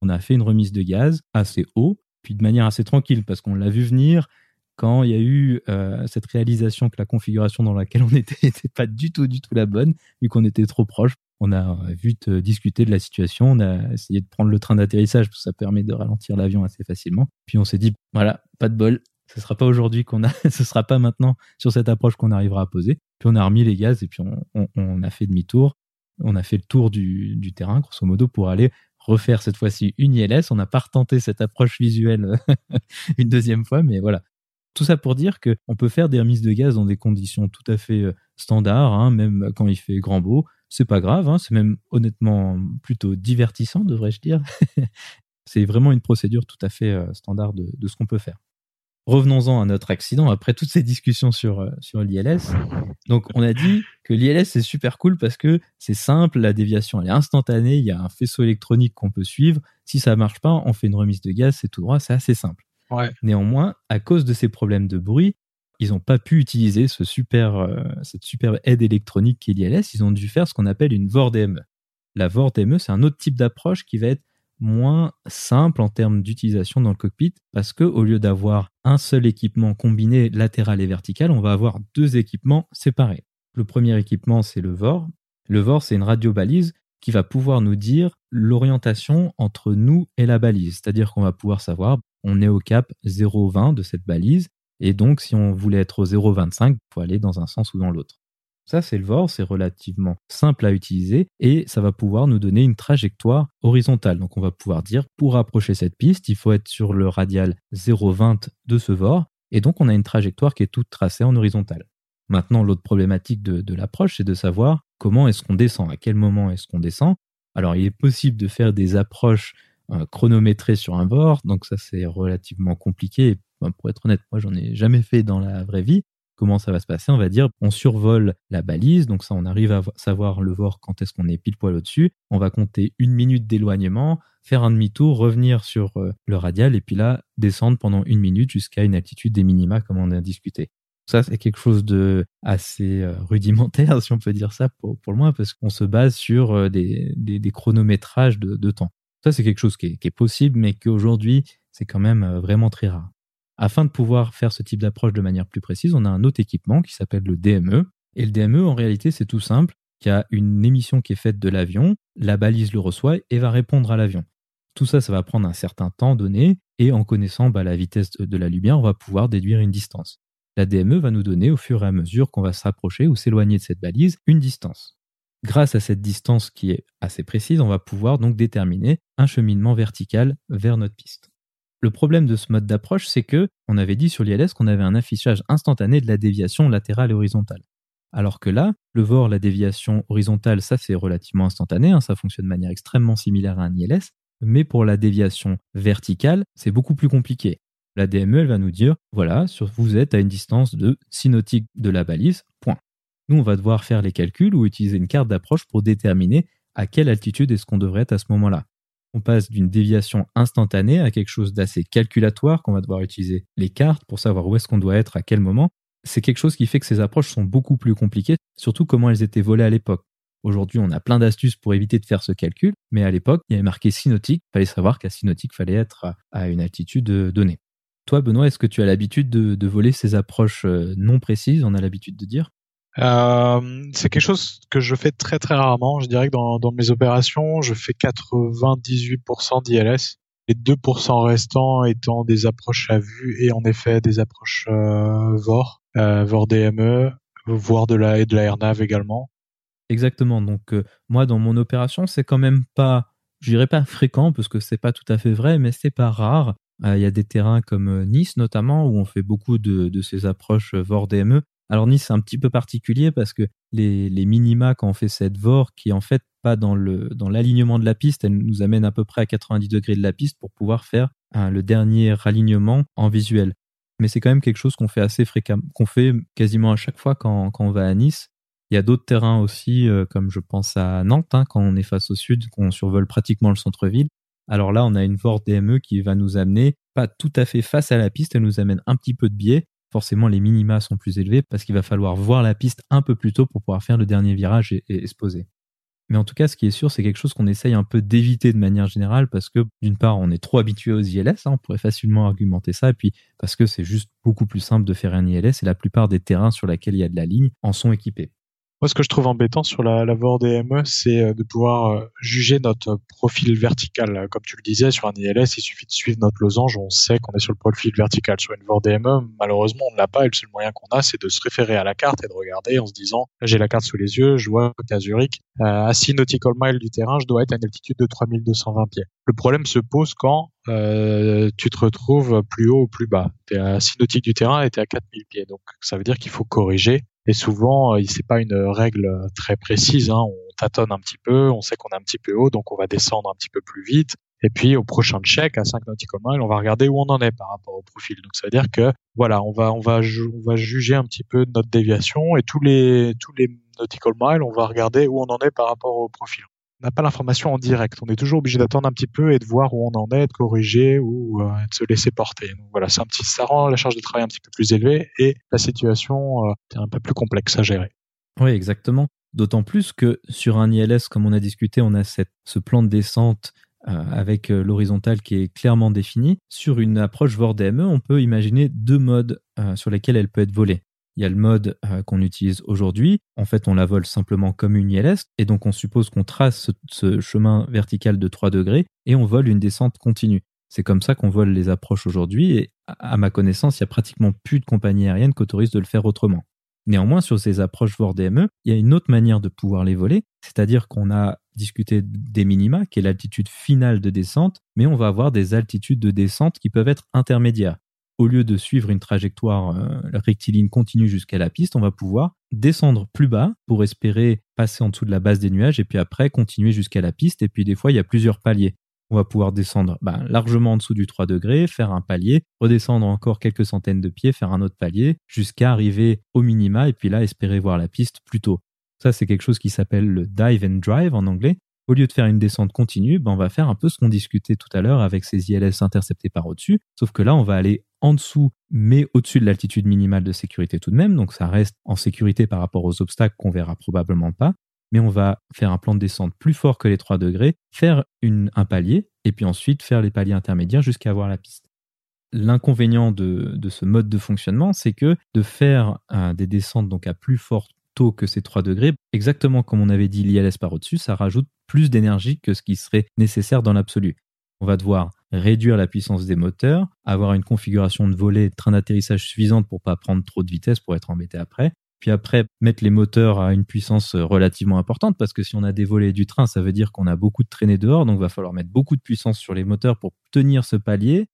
On a fait une remise de gaz assez haut, puis de manière assez tranquille parce qu'on l'a vu venir quand il y a eu euh, cette réalisation que la configuration dans laquelle on était <laughs> n'était pas du tout, du tout la bonne, vu qu'on était trop proche. On a euh, vite discuté de la situation, on a essayé de prendre le train d'atterrissage, parce que ça permet de ralentir l'avion assez facilement. Puis on s'est dit, voilà, pas de bol, ce sera pas aujourd'hui qu'on a, <laughs> ce sera pas maintenant sur cette approche qu'on arrivera à poser. Puis on a remis les gaz et puis on, a fait demi-tour. On a fait le tour du, terrain, grosso modo, pour aller refaire cette fois-ci une ILS. On n'a pas retenté cette approche visuelle <laughs> une deuxième fois, mais voilà, tout ça pour dire qu'on peut faire des remises de gaz dans des conditions tout à fait euh, standards, hein, même quand il fait grand beau. C'est pas grave, hein, c'est même honnêtement plutôt divertissant, devrais-je dire. <laughs> c'est vraiment une procédure tout à fait euh, standard de, ce qu'on peut faire. Revenons-en à notre accident après toutes ces discussions sur, euh, sur l'ILS. Donc, on a dit que l'ILS c'est super cool parce que c'est simple, la déviation elle est instantanée, il y a un faisceau électronique qu'on peut suivre. Si ça marche pas, on fait une remise de gaz, c'est tout droit, c'est assez simple. Néanmoins, à cause de ces problèmes de bruit, ils n'ont pas pu utiliser ce super, euh, cette super aide électronique qu'est l'ILS. Ils ont dû faire ce qu'on appelle une VOR-DME. La VOR-DME, c'est un autre type d'approche qui va être moins simple en termes d'utilisation dans le cockpit parce que au lieu d'avoir un seul équipement combiné latéral et vertical, on va avoir deux équipements séparés. Le premier équipement, c'est le VOR. Le VOR, c'est une radio balise qui va pouvoir nous dire l'orientation entre nous et la balise. C'est-à-dire qu'on va pouvoir savoir, on est au cap 0,20 de cette balise, et donc si on voulait être au 0,25, il faut aller dans un sens ou dans l'autre. Ça, c'est le VOR, c'est relativement simple à utiliser et ça va pouvoir nous donner une trajectoire horizontale. Donc on va pouvoir dire, pour approcher cette piste, il faut être sur le radial 0,20 de ce VOR, et donc on a une trajectoire qui est toute tracée en horizontale. Maintenant, l'autre problématique de, l'approche, c'est de savoir comment est-ce qu'on descend, à quel moment est-ce qu'on descend. Alors, il est possible de faire des approches euh, chronométrées sur un bord, donc ça c'est relativement compliqué. Pour être honnête, moi j'en ai jamais fait dans la vraie vie. Comment ça va se passer On va dire, on survole la balise, donc ça on arrive à savoir le VOR quand est-ce qu'on est pile poil au-dessus. On va compter une minute d'éloignement, faire un demi-tour, revenir sur euh, le radial et puis là descendre pendant une minute jusqu'à une altitude des minima comme on a discuté. Ça, c'est quelque chose de assez euh, rudimentaire, <laughs> si on peut dire ça pour, le moins, parce qu'on se base sur euh, des, chronométrages de, temps. Ça, c'est quelque chose qui est, possible, mais qu'aujourd'hui, c'est quand même vraiment très rare. Afin de pouvoir faire ce type d'approche de manière plus précise, on a un autre équipement qui s'appelle le DME. Et le DME, en réalité, c'est tout simple. Il y a une émission qui est faite de l'avion, la balise le reçoit et va répondre à l'avion. Tout ça, ça va prendre un certain temps donné, et en connaissant bah, la vitesse de la lumière, on va pouvoir déduire une distance la DME va nous donner au fur et à mesure qu'on va s'approcher ou s'éloigner de cette balise une distance. Grâce à cette distance qui est assez précise, on va pouvoir donc déterminer un cheminement vertical vers notre piste. Le problème de ce mode d'approche, c'est que on avait dit sur l'ILS qu'on avait un affichage instantané de la déviation latérale et horizontale. Alors que là, le VOR, la déviation horizontale, ça c'est relativement instantané, hein, ça fonctionne de manière extrêmement similaire à un ILS, mais pour la déviation verticale, c'est beaucoup plus compliqué. La DME, elle va nous dire, voilà, vous êtes à une distance de 6 nautiques de la balise, point. Nous, on va devoir faire les calculs ou utiliser une carte d'approche pour déterminer à quelle altitude est-ce qu'on devrait être à ce moment-là. On passe d'une déviation instantanée à quelque chose d'assez calculatoire qu'on va devoir utiliser les cartes pour savoir où est-ce qu'on doit être à quel moment. C'est quelque chose qui fait que ces approches sont beaucoup plus compliquées, surtout comment elles étaient volées à l'époque. Aujourd'hui, on a plein d'astuces pour éviter de faire ce calcul, mais à l'époque, il y avait marqué 6 nautiques, il fallait savoir qu'à 6 nautiques, il fallait être à une altitude donnée. Toi, Benoît, est-ce que tu as l'habitude de, voler ces approches euh, non précises On a l'habitude de dire? Euh, c'est quelque chose que je fais très très rarement. Je dirais que dans, mes opérations, je fais 98% d'ILS, les 2% restants étant des approches à vue et en effet des approches euh, VOR, VOR DME, voire de la et de l'airnav également. Exactement. Donc moi, dans mon opération, c'est quand même pas, je dirais pas fréquent parce que c'est pas tout à fait vrai, mais c'est pas rare euh, il y a des terrains comme euh, Nice notamment où on fait beaucoup de, ces approches euh, VOR DME. Alors Nice c'est un petit peu particulier parce que les, minima quand on fait cette VOR qui est en fait pas dans le dans l'alignement de la piste, elle nous amène à peu près à 90 degrés de la piste pour pouvoir faire le dernier alignement en visuel. Mais c'est quand même quelque chose qu'on fait assez fréquemment, qu'on fait quasiment à chaque fois quand, on va à Nice. Il y a d'autres terrains aussi, comme je pense à Nantes, hein, quand on est face au sud, qu'on survole pratiquement le centre-ville. Alors là, on a une VOR DME qui va nous amener pas tout à fait face à la piste, elle nous amène un petit peu de biais. Forcément, les minima sont plus élevés parce qu'il va falloir voir la piste un peu plus tôt pour pouvoir faire le dernier virage et, se poser. Mais en tout cas, ce qui est sûr, c'est quelque chose qu'on essaye un peu d'éviter de manière générale parce que, d'une part, on est trop habitué aux ILS, hein, on pourrait facilement argumenter ça, et puis parce que c'est juste beaucoup plus simple de faire un ILS et la plupart des terrains sur lesquels il y a de la ligne en sont équipés. Moi, ce que je trouve embêtant sur la, la VOR DME, c'est euh, de pouvoir euh, juger notre profil vertical. Comme tu le disais, sur un ILS, il suffit de suivre notre losange, on sait qu'on est sur le profil vertical. Sur une VOR DME, malheureusement, on ne l'a pas, et le seul moyen qu'on a, c'est de se référer à la carte et de regarder en se disant, j'ai la carte sous les yeux, je vois qu'à Zurich, euh, à 6 nautical miles du terrain, je dois être à une altitude de 3220 pieds. Le problème se pose quand euh, tu te retrouves plus haut ou plus bas. Tu es à 6 nautiques du terrain et tu es à 4000 pieds. Donc ça veut dire qu'il faut corriger et souvent, euh, c'est pas une règle très précise. Hein. On tâtonne un petit peu, on sait qu'on est un petit peu haut, donc on va descendre un petit peu plus vite. Et puis au prochain check à 5 nautical miles, on va regarder où on en est par rapport au profil. Donc ça veut dire que voilà, on va on va on va juger un petit peu notre déviation et tous les tous les nautical miles, on va regarder où on en est par rapport au profil. N'a pas l'information en direct. On est toujours obligé d'attendre un petit peu et de voir où on en est, de corriger ou euh, de se laisser porter. Voilà, ça rend la charge de travail un petit peu plus élevée et la situation euh, un peu plus complexe à gérer. Oui, exactement. D'autant plus que sur un ILS, comme on a discuté, on a cette, ce plan de descente euh, avec l'horizontale qui est clairement défini. Sur une approche VOR-DME, on peut imaginer deux modes sur lesquels elle peut être volée. Il y a le mode euh, qu'on utilise aujourd'hui. En fait, on la vole simplement comme une ILS. Et donc, on suppose qu'on trace ce, chemin vertical de 3 degrés et on vole une descente continue. C'est comme ça qu'on vole les approches aujourd'hui. Et à ma connaissance, il y a pratiquement plus de compagnies aériennes qui autorisent de le faire autrement. Néanmoins, sur ces approches VOR DME, il y a une autre manière de pouvoir les voler, c'est-à-dire qu'on a discuté des minima, qui est l'altitude finale de descente, mais on va avoir des altitudes de descente qui peuvent être intermédiaires au lieu de suivre une trajectoire euh, rectiligne continue jusqu'à la piste, on va pouvoir descendre plus bas pour espérer passer en dessous de la base des nuages et puis après continuer jusqu'à la piste. Et puis des fois, il y a plusieurs paliers. On va pouvoir descendre ben, largement en dessous du 3 degrés, faire un palier, redescendre encore quelques centaines de pieds, faire un autre palier, jusqu'à arriver au minima et puis là espérer voir la piste plus tôt. Ça, c'est quelque chose qui s'appelle le dive and drive en anglais au lieu de faire une descente continue, ben on va faire un peu ce qu'on discutait tout à l'heure avec ces ILS interceptés par au-dessus, sauf que là, on va aller en dessous, mais au-dessus de l'altitude minimale de sécurité tout de même, donc ça reste en sécurité par rapport aux obstacles qu'on verra probablement pas, mais on va faire un plan de descente plus fort que les 3 degrés, faire un palier, et puis ensuite faire les paliers intermédiaires jusqu'à avoir la piste. L'inconvénient de, ce mode de fonctionnement, c'est que de faire euh, des descentes donc à plus fort taux que ces 3 degrés, exactement comme on avait dit l'ILS par au-dessus, ça rajoute plus d'énergie que ce qui serait nécessaire dans l'absolu. On va devoir réduire la puissance des moteurs, avoir une configuration de volet train d'atterrissage suffisante pour pas prendre trop de vitesse pour être embêté après. Puis après, mettre les moteurs à une puissance relativement importante parce que si on a des volets du train, ça veut dire qu'on a beaucoup de traînées dehors, donc il va falloir mettre beaucoup de puissance sur les moteurs pour tenir ce palier.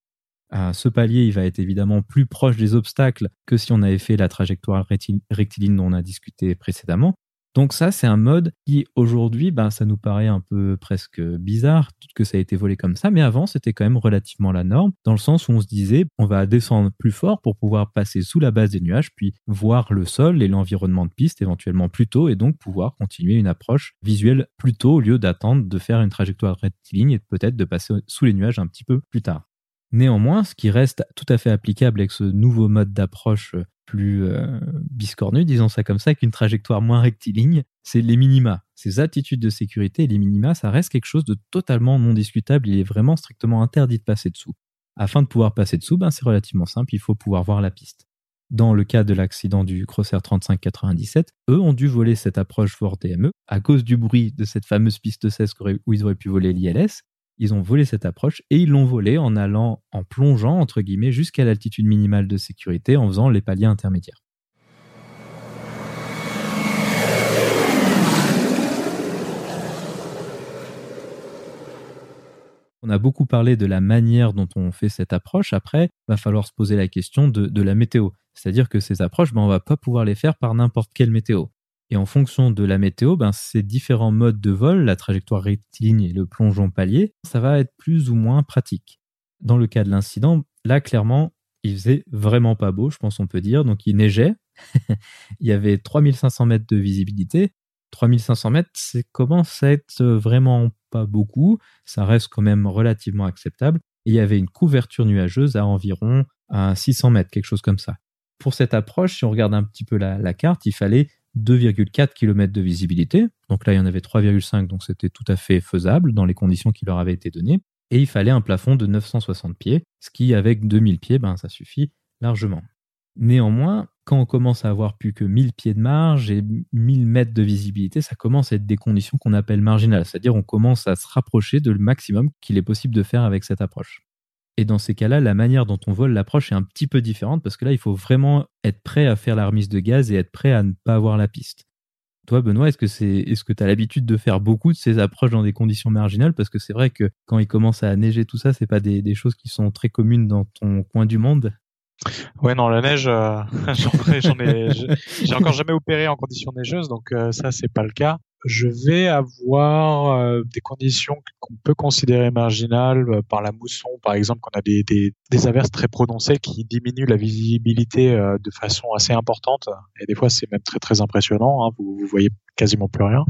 Euh, ce palier, il va être évidemment plus proche des obstacles que si on avait fait la trajectoire rectiligne dont on a discuté précédemment. Donc ça, c'est un mode qui aujourd'hui, ben, ça nous paraît un peu presque bizarre que ça ait été volé comme ça, mais avant, c'était quand même relativement la norme, dans le sens où on se disait, on va descendre plus fort pour pouvoir passer sous la base des nuages, puis voir le sol et l'environnement de piste éventuellement plus tôt, et donc pouvoir continuer une approche visuelle plus tôt au lieu d'attendre de faire une trajectoire rectiligne et peut-être de passer sous les nuages un petit peu plus tard. Néanmoins, ce qui reste tout à fait applicable avec ce nouveau mode d'approche plus euh, biscornu, disons ça comme ça, avec une trajectoire moins rectiligne, c'est les minima. Ces attitudes de sécurité les minima, ça reste quelque chose de totalement non discutable. Il est vraiment strictement interdit de passer dessous. Afin de pouvoir passer dessous, ben, c'est relativement simple, il faut pouvoir voir la piste. Dans le cas de l'accident du Crossair 3597, eux ont dû voler cette approche Fort DME à cause du bruit de cette fameuse piste 16 où ils auraient pu voler l'ILS ils ont volé cette approche et ils l'ont volée en allant, en plongeant, entre guillemets, jusqu'à l'altitude minimale de sécurité en faisant les paliers intermédiaires. On a beaucoup parlé de la manière dont on fait cette approche. Après, va falloir se poser la question de, la météo. C'est-à-dire que ces approches, ben, on va pas pouvoir les faire par n'importe quelle météo. Et en fonction de la météo, ben, ces différents modes de vol, la trajectoire rectiligne et le plongeon palier, ça va être plus ou moins pratique. Dans le cas de l'incident, là, clairement, il faisait vraiment pas beau, je pense on peut dire. Donc, il neigeait. <laughs> il y avait 3500 mètres de visibilité. 3500 mètres, c'est commence à être vraiment pas beaucoup. Ça reste quand même relativement acceptable. Et il y avait une couverture nuageuse à environ à 600 mètres, quelque chose comme ça. Pour cette approche, si on regarde un petit peu la carte, il fallait 2,4 km de visibilité. Donc là, il y en avait 3,5, donc c'était tout à fait faisable dans les conditions qui leur avaient été données. Et il fallait un plafond de 960 pieds, ce qui, avec 2000 pieds, ben, ça suffit largement. Néanmoins, quand on commence à avoir plus que 1000 pieds de marge et 1000 mètres de visibilité, ça commence à être des conditions qu'on appelle marginales, c'est-à-dire on commence à se rapprocher de le maximum qu'il est possible de faire avec cette approche. Et dans ces cas-là, la manière dont on vole l'approche est un petit peu différente parce que là, il faut vraiment être prêt à faire la remise de gaz et être prêt à ne pas avoir la piste. Toi, Benoît, est-ce que c'est, tu as l'habitude de faire beaucoup de ces approches dans des conditions marginales? Parce que c'est vrai que quand il commence à neiger, tout ça, c'est pas des, choses qui sont très communes dans ton coin du monde. Ouais, non, la neige, euh, <laughs> j'en ai, j'ai encore jamais opéré en conditions neigeuses, donc euh, ça, c'est pas le cas je vais avoir euh, des conditions qu'on peut considérer marginales euh, par la mousson, par exemple, qu'on a des, des, averses très prononcées qui diminuent la visibilité de façon assez importante. Et des fois, c'est même très très impressionnant. Hein, vous, vous voyez quasiment plus rien.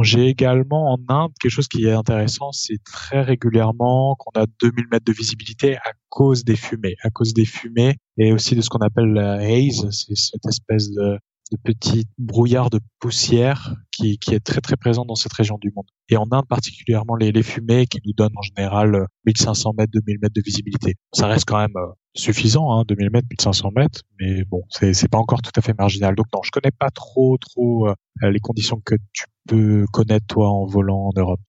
J'ai également en Inde quelque chose qui est intéressant, c'est très régulièrement qu'on a 2000 mètres de visibilité à cause des fumées, à cause des fumées et aussi de ce qu'on appelle la haze, c'est cette espèce de, de petit brouillard de poussière qui, qui, est très très présent dans cette région du monde. Et en Inde particulièrement les, fumées qui nous donnent en général 1500 mètres, 2000 mètres de visibilité. Ça reste quand même euh, suffisant, hein, 2000 mètres, 1500 mètres, mais bon, c'est pas encore tout à fait marginal. Donc non, je connais pas trop trop euh, les conditions que tu peux connaître toi en volant en Europe.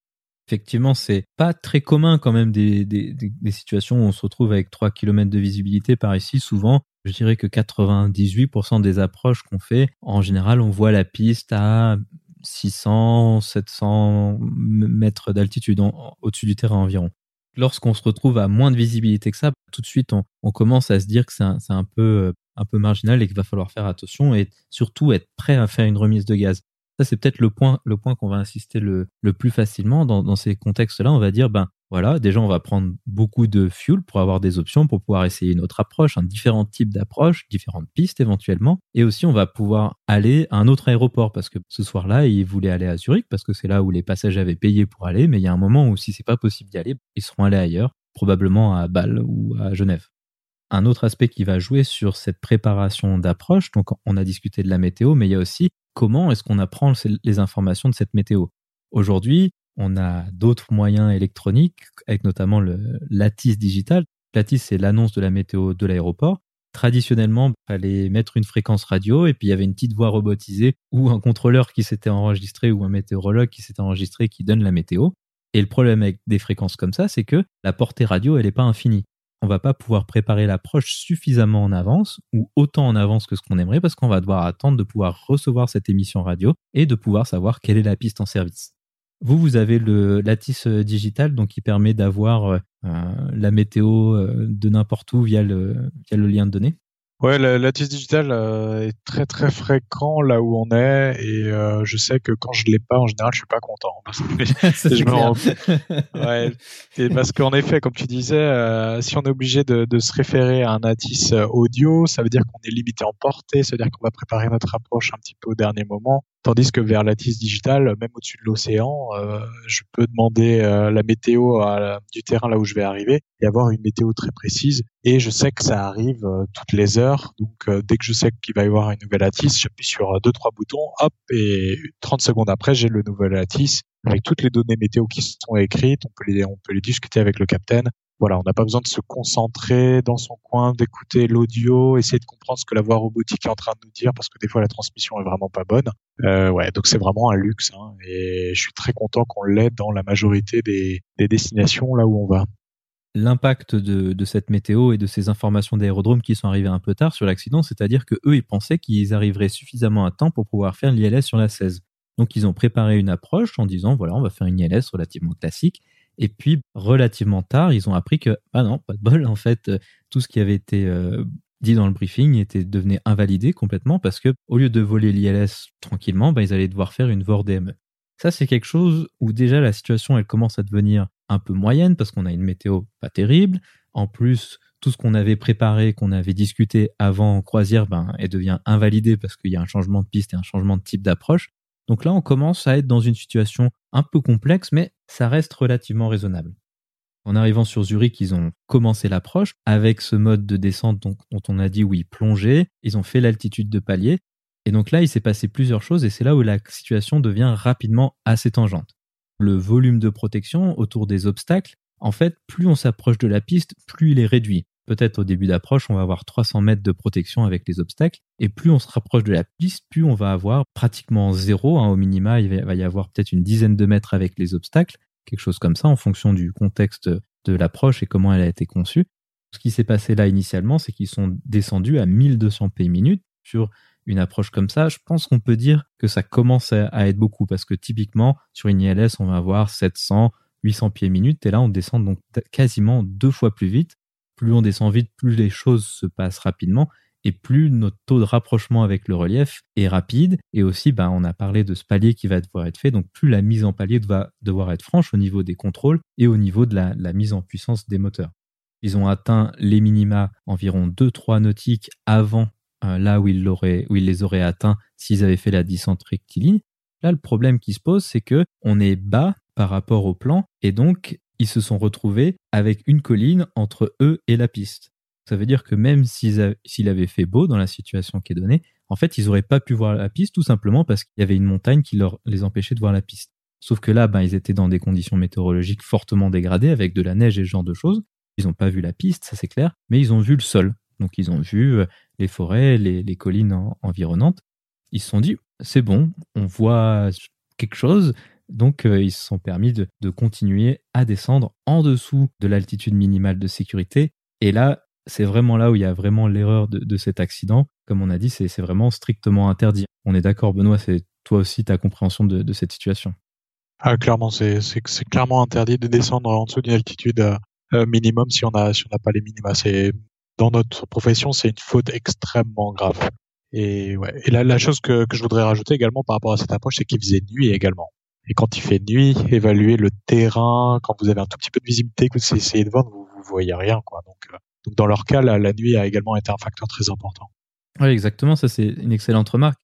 Effectivement, c'est pas très commun quand même des, des, des, situations où on se retrouve avec 3 km de visibilité par ici. Souvent, je dirais que 98% des approches qu'on fait, en général, on voit la piste à 600, 700 mètres d'altitude au-dessus du terrain environ. Lorsqu'on se retrouve à moins de visibilité que ça, tout de suite, on, commence à se dire que c'est un, un, peu, euh, un peu marginal et qu'il va falloir faire attention et surtout être prêt à faire une remise de gaz. Ça, c'est peut-être le point, qu'on va insister le, le plus facilement dans, dans ces contextes-là. On va dire, ben, voilà, déjà, on va prendre beaucoup de fuel pour avoir des options, pour pouvoir essayer une autre approche, un différent type d'approche, différentes pistes éventuellement. Et aussi, on va pouvoir aller à un autre aéroport parce que ce soir-là, ils voulaient aller à Zurich parce que c'est là où les passagers avaient payé pour aller. Mais il y a un moment où si c'est pas possible d'y aller, ils seront allés ailleurs, probablement à Bâle ou à Genève. Un autre aspect qui va jouer sur cette préparation d'approche, donc on a discuté de la météo, mais il y a aussi comment est-ce qu'on apprend les informations de cette météo Aujourd'hui, on a d'autres moyens électroniques, avec notamment le Lattice digital. Lattice, c'est l'annonce de la météo de l'aéroport. Traditionnellement, il fallait mettre une fréquence radio et puis il y avait une petite voix robotisée ou un contrôleur qui s'était enregistré ou un météorologue qui s'était enregistré qui donne la météo. Et le problème avec des fréquences comme ça, c'est que la portée radio, elle n'est pas infinie on va pas pouvoir préparer l'approche suffisamment en avance ou autant en avance que ce qu'on aimerait parce qu'on va devoir attendre de pouvoir recevoir cette émission radio et de pouvoir savoir quelle est la piste en service. Vous, vous avez le Lattice digital donc qui permet d'avoir euh, la météo euh, de n'importe où via le, via le lien de données. Ouais, la, la digital euh, est très très fréquent là où on est et euh, je sais que quand je l'ai pas en général je suis pas content parce que <laughs> je me rends... <laughs> ouais, et parce qu'en effet comme tu disais euh, si on est obligé de, de, se référer à un Atis audio ça veut dire qu'on est limité en portée ça veut dire qu'on va préparer notre approche un petit peu au dernier moment Tandis que vers Lattice Digital, même au-dessus de l'océan, euh, je peux demander euh, la météo du terrain là où je vais arriver et avoir une météo très précise. Et je sais que ça arrive euh, toutes les heures. Donc dès que je sais qu'il va y avoir une nouvelle Lattice, j'appuie sur deux trois boutons, hop, et 30 secondes après, j'ai le nouvel Lattice avec toutes les données météo qui sont écrites. On peut les, on peut les discuter avec le capitaine voilà, on n'a pas besoin de se concentrer dans son coin, d'écouter l'audio, essayer de comprendre ce que la voix robotique est en train de nous dire, parce que des fois la transmission est vraiment pas bonne. Euh, ouais, donc c'est vraiment un luxe, hein, et je suis très content qu'on l'ait dans la majorité des, des, destinations là où on va. L'impact de, de, cette météo et de ces informations d'aérodrome qui sont arrivées un peu tard sur l'accident, c'est-à-dire que eux, ils pensaient qu'ils arriveraient suffisamment à temps pour pouvoir faire l'ILS sur la 16. Donc ils ont préparé une approche en disant voilà, on va faire une ILS relativement classique et puis, relativement tard, ils ont appris que, ah non, pas de bol, en fait, euh, tout ce qui avait été euh, dit dans le briefing était devenu invalidé complètement parce que, au lieu de voler l'ILS tranquillement, bah, ils allaient devoir faire une VOR DME. Ça, c'est quelque chose où déjà la situation, elle commence à devenir un peu moyenne parce qu'on a une météo pas terrible. En plus, tout ce qu'on avait préparé, qu'on avait discuté avant croisière, ben, elle devient invalidé parce qu'il y a un changement de piste et un changement de type d'approche. Donc là, on commence à être dans une situation un peu complexe, mais ça reste relativement raisonnable. En arrivant sur Zurich, ils ont commencé l'approche avec ce mode de descente dont, on a dit oui, plonger. Ils ont fait l'altitude de palier. Et donc là, il s'est passé plusieurs choses et c'est là où la situation devient rapidement assez tangente. Le volume de protection autour des obstacles, en fait, plus on s'approche de la piste, plus il est réduit peut-être au début d'approche, on va avoir 300 mètres de protection avec les obstacles. Et plus on se rapproche de la piste, plus on va avoir pratiquement zéro. Hein, au minima, il va y avoir peut-être une dizaine de mètres avec les obstacles, quelque chose comme ça, en fonction du contexte de l'approche et comment elle a été conçue. Ce qui s'est passé là initialement, c'est qu'ils sont descendus à 1200 p minutes sur une approche comme ça. Je pense qu'on peut dire que ça commence à être beaucoup parce que typiquement, sur une ILS, on va avoir 700, 800 pieds minutes et là, on descend donc quasiment deux fois plus vite plus on descend vite, plus les choses se passent rapidement et plus notre taux de rapprochement avec le relief est rapide. Et aussi, bah, on a parlé de ce palier qui va devoir être fait, donc plus la mise en palier va devoir être franche au niveau des contrôles et au niveau de la, mise en puissance des moteurs. Ils ont atteint les minima environ 2-3 nautiques avant euh, là où ils, les auraient atteints s'ils avaient fait la descente rectiligne. Là, le problème qui se pose, c'est que on est bas par rapport au plan et donc ils se sont retrouvés avec une colline entre eux et la piste. Ça veut dire que même s'il avait fait beau dans la situation qui est donnée, en fait, ils n'auraient pas pu voir la piste tout simplement parce qu'il y avait une montagne qui leur les empêchait de voir la piste. Sauf que là, ben, ils étaient dans des conditions météorologiques fortement dégradées avec de la neige et ce genre de choses. Ils n'ont pas vu la piste, ça c'est clair, mais ils ont vu le sol. Donc ils ont vu euh, les forêts, les, collines environnantes. Ils se sont dit, c'est bon, on voit quelque chose. Donc euh, ils se sont permis de, continuer à descendre en dessous de l'altitude minimale de sécurité. Et là, c'est vraiment là où il y a vraiment l'erreur de, cet accident. Comme on a dit, c'est vraiment strictement interdit. On est d'accord, Benoît, c'est toi aussi ta compréhension de cette situation. Ah, clairement, c'est clairement interdit de descendre en dessous d'une altitude euh, euh, minimum si on a si n'a pas les minima. Dans notre profession, c'est une faute extrêmement grave. Et ouais. Et la, la chose que, que je voudrais rajouter également par rapport à cette approche, c'est qu'il faisait nuit également. Et quand il fait nuit, évaluer le terrain, quand vous avez un tout petit peu de visibilité, que vous essayez de voir, vous, vous voyez rien, quoi. Donc, euh, dans leur cas, la, nuit a également été un facteur très important. Oui, exactement. Ça, c'est une excellente remarque.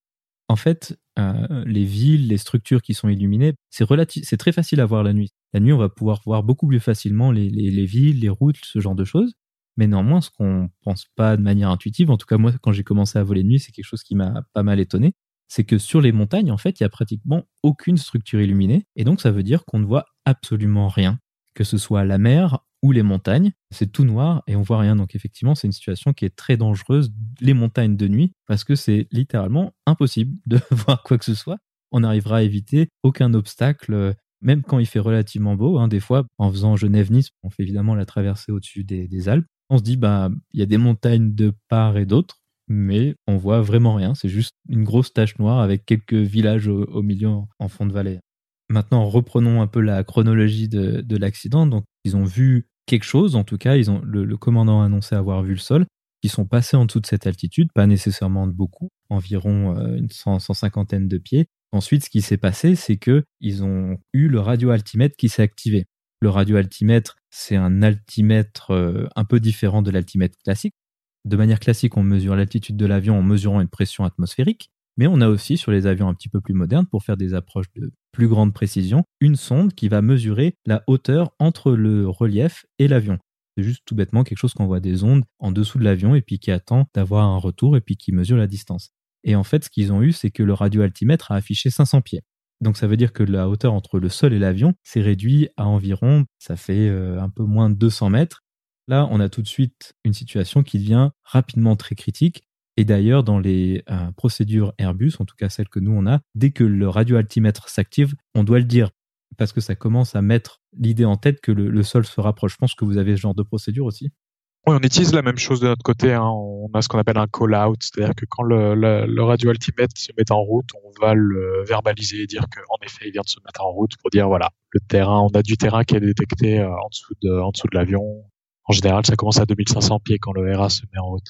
En fait, euh, les villes, les structures qui sont illuminées, c'est très facile à voir la nuit. La nuit, on va pouvoir voir beaucoup plus facilement les, villes, les routes, ce genre de choses. Mais néanmoins, ce qu'on pense pas de manière intuitive, en tout cas moi, quand j'ai commencé à voler de nuit, c'est quelque chose qui m'a pas mal étonné, c'est que sur les montagnes, en fait, il y a pratiquement aucune structure illuminée, et donc ça veut dire qu'on ne voit absolument rien, que ce soit la mer, ou les montagnes. C'est tout noir et on voit rien. Donc effectivement, c'est une situation qui est très dangereuse, les montagnes de nuit, parce que c'est littéralement impossible de <laughs> voir quoi que ce soit. On n'arrivera à éviter aucun obstacle, même quand il fait relativement beau. Hein. des fois, en faisant Genève-Nice, on fait évidemment la traversée au-dessus des, Alpes. On se dit, bah, il y a des montagnes de part et d'autre, mais on voit vraiment rien. C'est juste une grosse tache noire avec quelques villages au, milieu en fond de vallée. Maintenant, reprenons un peu la chronologie de, de l'accident. Donc, ils ont vu quelque chose, en tout cas, ils ont, le, commandant a annoncé avoir vu le sol, qui sont passés en dessous de cette altitude, pas nécessairement de beaucoup, environ euh, une cent, cinquantaine de pieds. Ensuite, ce qui s'est passé, c'est que ils ont eu le radio-altimètre qui s'est activé. Le radio-altimètre, c'est un altimètre euh, un peu différent de l'altimètre classique. De manière classique, on mesure l'altitude de l'avion en mesurant une pression atmosphérique. Mais on a aussi sur les avions un petit peu plus modernes, pour faire des approches de plus grande précision, une sonde qui va mesurer la hauteur entre le relief et l'avion. C'est juste tout bêtement quelque chose qu'on voit des ondes en dessous de l'avion et puis qui attend d'avoir un retour et puis qui mesure la distance. Et en fait, ce qu'ils ont eu, c'est que le radioaltimètre a affiché 500 pieds. Donc ça veut dire que la hauteur entre le sol et l'avion s'est réduite à environ, ça fait euh, un peu moins de 200 mètres. Là, on a tout de suite une situation qui devient rapidement très critique et d'ailleurs, dans les euh, procédures Airbus, en tout cas celles que nous on a, dès que le radioaltimètre s'active, on doit le dire parce que ça commence à mettre l'idée en tête que le, sol se rapproche. Je pense que vous avez ce genre de procédure aussi. Oui, on utilise la même chose de notre côté. Hein. On a ce qu'on appelle un call-out, c'est-à-dire que quand le, radioaltimètre se met en route, on va le verbaliser et dire qu'en effet, il vient de se mettre en route pour dire voilà, le terrain, on a du terrain qui est détecté euh, en dessous de, en dessous de l'avion. En général, ça commence à 2500 pieds quand le RA se met en route.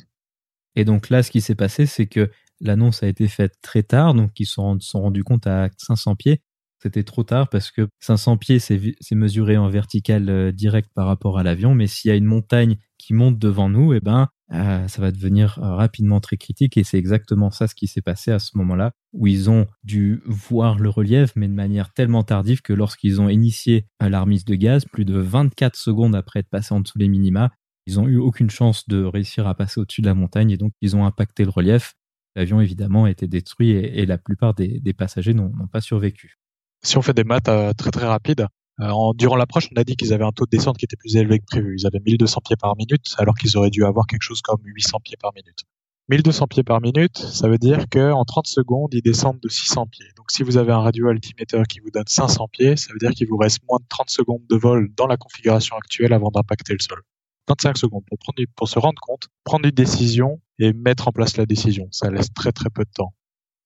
Et donc là, ce qui s'est passé, c'est que l'annonce a été faite très tard, donc ils se sont, rendus compte à 500 pieds. C'était trop tard parce que 500 pieds, c'est mesuré en vertical euh, direct par rapport à l'avion, mais s'il y a une montagne qui monte devant nous, eh ben, euh, ça va devenir euh, rapidement très critique et c'est exactement ça ce qui s'est passé à ce moment-là où ils ont dû voir le relief mais de manière tellement tardive que lorsqu'ils ont initié la remise de gaz, plus de 24 secondes après être passé en dessous les minima, ils ont eu aucune chance de réussir à passer au-dessus de la montagne et donc ils ont impacté le relief. L'avion évidemment a été détruit et, la plupart des, passagers n'ont pas survécu. Si on fait des maths euh, très très rapides, euh, durant l'approche, on a dit qu'ils avaient un taux de descente qui était plus élevé que prévu. Ils avaient 1200 pieds par minute, alors qu'ils auraient dû avoir quelque chose comme 800 pieds par minute. 1200 pieds par minute, ça veut dire qu'en 30 secondes, ils descendent de 600 pieds. Donc si vous avez un radio altiméteur qui vous donne 500 pieds, ça veut dire qu'il vous reste moins de 30 secondes de vol dans la configuration actuelle avant d'impacter le sol. 25 secondes pour, prendre, pour se rendre compte, prendre une décision et mettre en place la décision. Ça laisse très très peu de temps.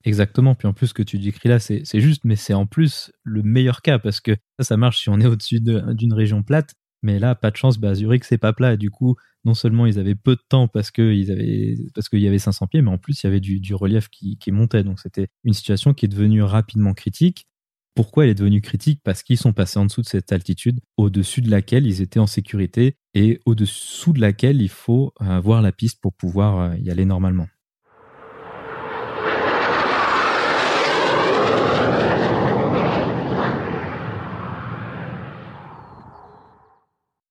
Exactement. Puis en plus, ce que tu décris là, c'est juste, mais c'est en plus le meilleur cas parce que ça, ça marche si on est au-dessus d'une région plate. Mais là, pas de chance, bah, Zurich, c'est pas plat. Et du coup, non seulement ils avaient peu de temps parce qu'il parce qu'il y avait 500 pieds, mais en plus, il y avait du, relief qui, qui montait. Donc, c'était une situation qui est devenue rapidement critique. Pourquoi elle est devenue critique? Parce qu'ils sont passés en dessous de cette altitude, au-dessus de laquelle ils étaient en sécurité et au-dessous de laquelle il faut avoir la piste pour pouvoir euh, y aller normalement.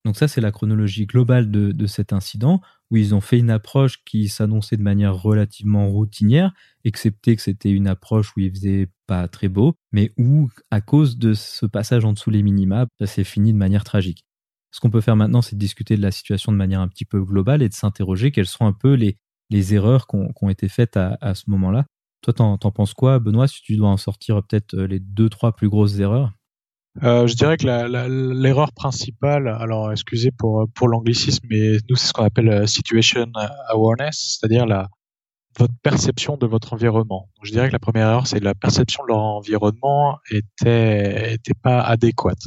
Donc ça, c'est la chronologie globale de, cet incident, où ils ont fait une approche qui s'annonçait de manière relativement routinière, excepté que c'était une approche où il faisait pas très beau, mais où, à cause de ce passage en dessous les minima, ça s'est fini de manière tragique. Ce qu'on peut faire maintenant, c'est de discuter de la situation de manière un petit peu globale et de s'interroger quelles sont un peu les, erreurs qui ont, été faites à, à ce moment-là. Toi, t'en, t'en penses quoi, Benoît, si tu dois en sortir peut-être euh, les deux, trois plus grosses erreurs? Euh, je dirais que l'erreur principale, alors excusez pour pour l'anglicisme, mais nous c'est ce qu'on appelle euh, situation awareness, c'est-à-dire la votre perception de votre environnement. Je dirais que la première erreur, c'est la perception de leur environnement était était pas adéquate.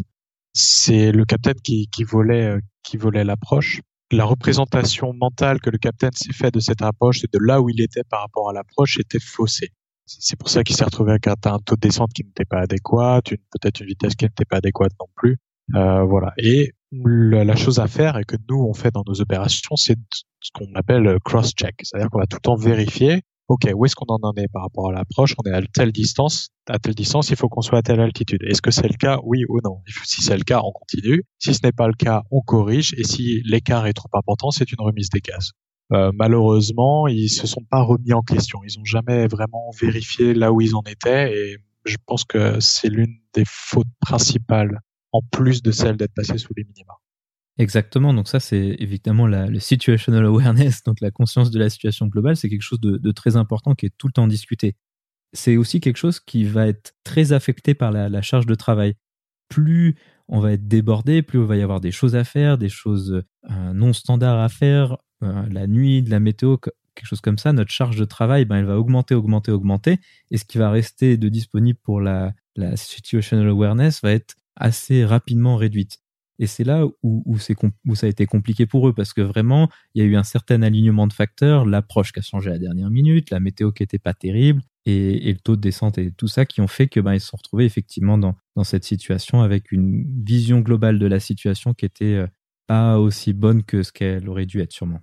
C'est le capitaine qui qui volait euh, qui volait l'approche. La représentation mentale que le capitaine s'est fait de cette approche et de là où il était par rapport à l'approche était faussée. C'est pour ça qu'il s'est retrouvé avec un, taux de descente qui n'était pas adéquat, peut-être une vitesse qui n'était pas adéquate non plus. Euh, voilà. Et la, chose à faire et que nous on fait dans nos opérations, c'est ce qu'on appelle cross-check, c'est-à-dire qu'on va tout le temps vérifier. Ok, où est-ce qu'on en est par rapport à l'approche? On est à telle distance, à telle distance, il faut qu'on soit à telle altitude. Est-ce que c'est le cas? Oui ou non Si c'est le cas, on continue. Si ce n'est pas le cas, on corrige. Et si l'écart est trop important, c'est une remise des gaz. Euh, malheureusement, ils se sont pas remis en question. Ils ont jamais vraiment vérifié là où ils en étaient et je pense que c'est l'une des fautes principales en plus de celle d'être passé sous les minima. Exactement. Donc ça, c'est évidemment la, le situational awareness, donc la conscience de la situation globale. C'est quelque chose de, très important qui est tout le temps discuté. C'est aussi quelque chose qui va être très affecté par la, charge de travail. Plus on va être débordé, plus il va y avoir des choses à faire, des choses euh, non standards à faire, la nuit, de la météo, quelque chose comme ça, notre charge de travail, ben, elle va augmenter, augmenter, augmenter. Et ce qui va rester de disponible pour la, la situational awareness va être assez rapidement réduite. Et c'est là où, où, où, ça a été compliqué pour eux, parce que vraiment, il y a eu un certain alignement de facteurs, l'approche qui a changé à la dernière minute, la météo qui n'était pas terrible, et, le taux de descente et tout ça qui ont fait que ben, se sont retrouvés effectivement dans, dans cette situation avec une vision globale de la situation qui était euh, pas aussi bonne que ce qu'elle aurait dû être sûrement.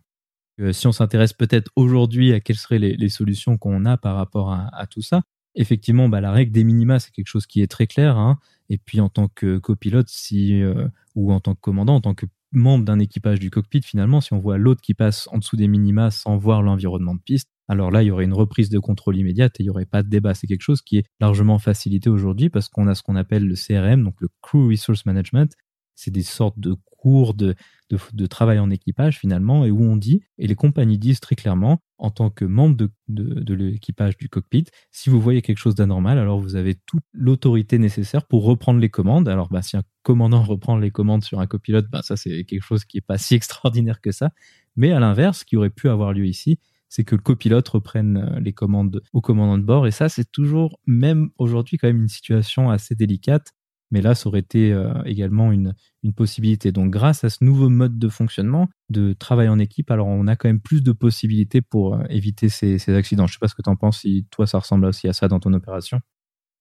Euh, si on s'intéresse peut-être aujourd'hui à quelles seraient les, solutions qu'on a par rapport à, tout ça, effectivement, bah, la règle des minima, c'est quelque chose qui est très clair. Hein. Et puis en tant que copilote, si, euh, ou en tant que commandant, en tant que membre d'un équipage du cockpit, finalement, si on voit l'autre qui passe en dessous des minima sans voir l'environnement de piste, alors là, il y aurait une reprise de contrôle immédiate et il n'y aurait pas de débat. C'est quelque chose qui est largement facilité aujourd'hui parce qu'on a ce qu'on appelle le CRM, donc le Crew Resource Management. C'est des sortes de cours de, de, travail en équipage finalement, et où on dit, et les compagnies disent très clairement, en tant que membre de, de, l'équipage du cockpit, si vous voyez quelque chose d'anormal, alors vous avez toute l'autorité nécessaire pour reprendre les commandes. Alors bah, si un commandant <laughs> reprend les commandes sur un copilote, bah, ça c'est quelque chose qui n'est pas si <laughs> extraordinaire que ça. Mais à l'inverse, ce qui aurait pu avoir lieu ici, c'est que le copilote reprenne euh, les commandes au commandant de bord. Et ça, c'est toujours, même aujourd'hui, quand même une situation assez délicate mais là, ça aurait été euh, également une, une possibilité. Donc, grâce à ce nouveau mode de fonctionnement, de travail en équipe, alors on a quand même plus de possibilités pour euh, éviter ces, accidents. Je ne sais pas ce que tu en penses, si toi, ça ressemble aussi à ça dans ton opération.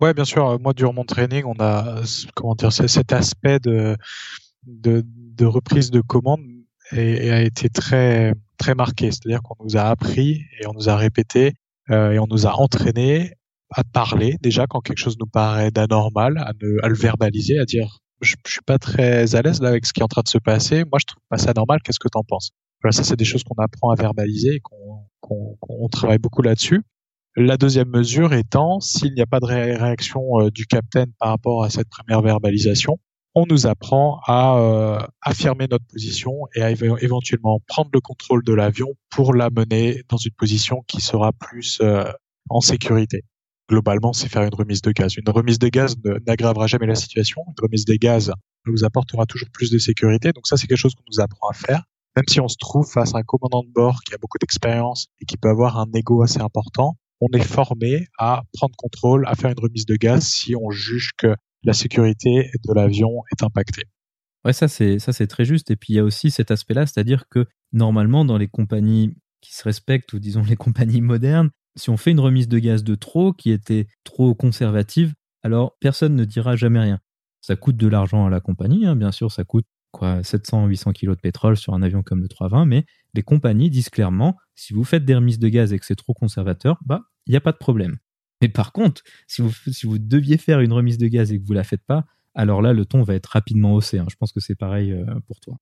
Ouais, bien sûr. Moi, durant mon training, on a comment dire, cet aspect de, de, reprise de commande et, a été très très marqué. C'est-à-dire qu'on nous a appris et on nous a répété euh, et on nous a entraîné à parler déjà quand quelque chose nous paraît d'anormal, à, le verbaliser, à dire je, je, suis pas très à l'aise là avec ce qui est en train de se passer. Moi, je trouve pas ça normal. Qu'est-ce que tu en penses? Voilà, ça c'est des choses qu'on apprend à verbaliser et qu'on qu'on travaille beaucoup là-dessus. La deuxième mesure étant, s'il n'y a pas de réaction euh, du capitaine par rapport à cette première verbalisation, on nous apprend à euh, affirmer notre position et à éventuellement prendre le contrôle de l'avion pour l'amener dans une position qui sera plus euh, en sécurité globalement, c'est faire une remise de gaz. Une remise de gaz n'aggravera jamais la situation. Une remise des gaz nous apportera toujours plus de sécurité. Donc ça, c'est quelque chose qu'on nous apprend à faire. Même si on se trouve face à un commandant de bord qui a beaucoup d'expérience et qui peut avoir un ego assez important, on est formé à prendre contrôle, à faire une remise de gaz si on juge que la sécurité de l'avion est impactée. Ouais, ça c'est très juste. Et puis il y a aussi cet aspect-là, c'est-à-dire que normalement dans les compagnies qui se respectent ou disons les <laughs> compagnies modernes, si on fait une remise de gaz de trop qui était trop conservative, alors personne ne dira jamais rien. Ça coûte de l'argent à la compagnie, hein, bien sûr, ça coûte quoi 700 800 kilos de pétrole sur un avion comme le 320, mais les compagnies disent clairement si vous faites des remises de gaz et que c'est trop conservateur, bah il n'y a pas de problème. Mais par contre, si vous, deviez faire une remise de gaz et que vous la faites pas, alors là le ton va être rapidement haussé. Hein. Je pense que c'est pareil euh, pour toi.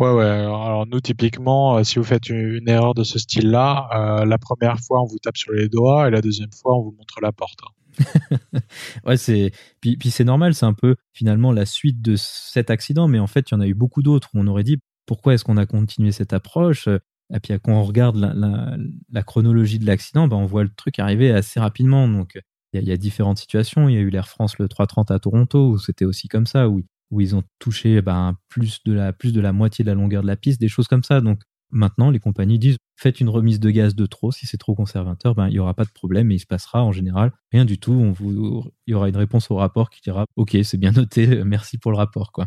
Ouais, ouais. Alors nous, typiquement, euh, si vous faites une, erreur de ce style-là, euh, la première fois, on vous tape sur les doigts et la deuxième fois, on vous montre la porte. <laughs> ouais, c'est puis, c'est normal, c'est un peu finalement la suite de cet accident, mais en fait, il y en a eu beaucoup d'autres où on aurait dit pourquoi est-ce qu'on a continué cette approche Et puis quand on regarde la, chronologie de l'accident, ben, on voit le truc arriver assez rapidement. Donc il y, a différentes situations. Il y a eu l'Air France le 330 à Toronto où c'était aussi comme ça, où où ils ont touché ben, plus, de la, plus de la moitié de la longueur de la piste, des choses comme ça. Donc maintenant, les compagnies disent faites une remise de gaz de trop, si c'est trop conservateur, ben, il n'y aura pas de problème et il se passera en général rien du tout. On vous, il y aura une réponse au rapport qui dira ok, c'est bien noté, merci pour le rapport. Quoi.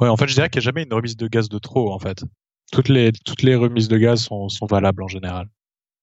Ouais, en fait, je dirais qu'il n'y a jamais une remise de gaz de trop, en fait. Toutes les, toutes les remises de gaz sont, sont valables en général.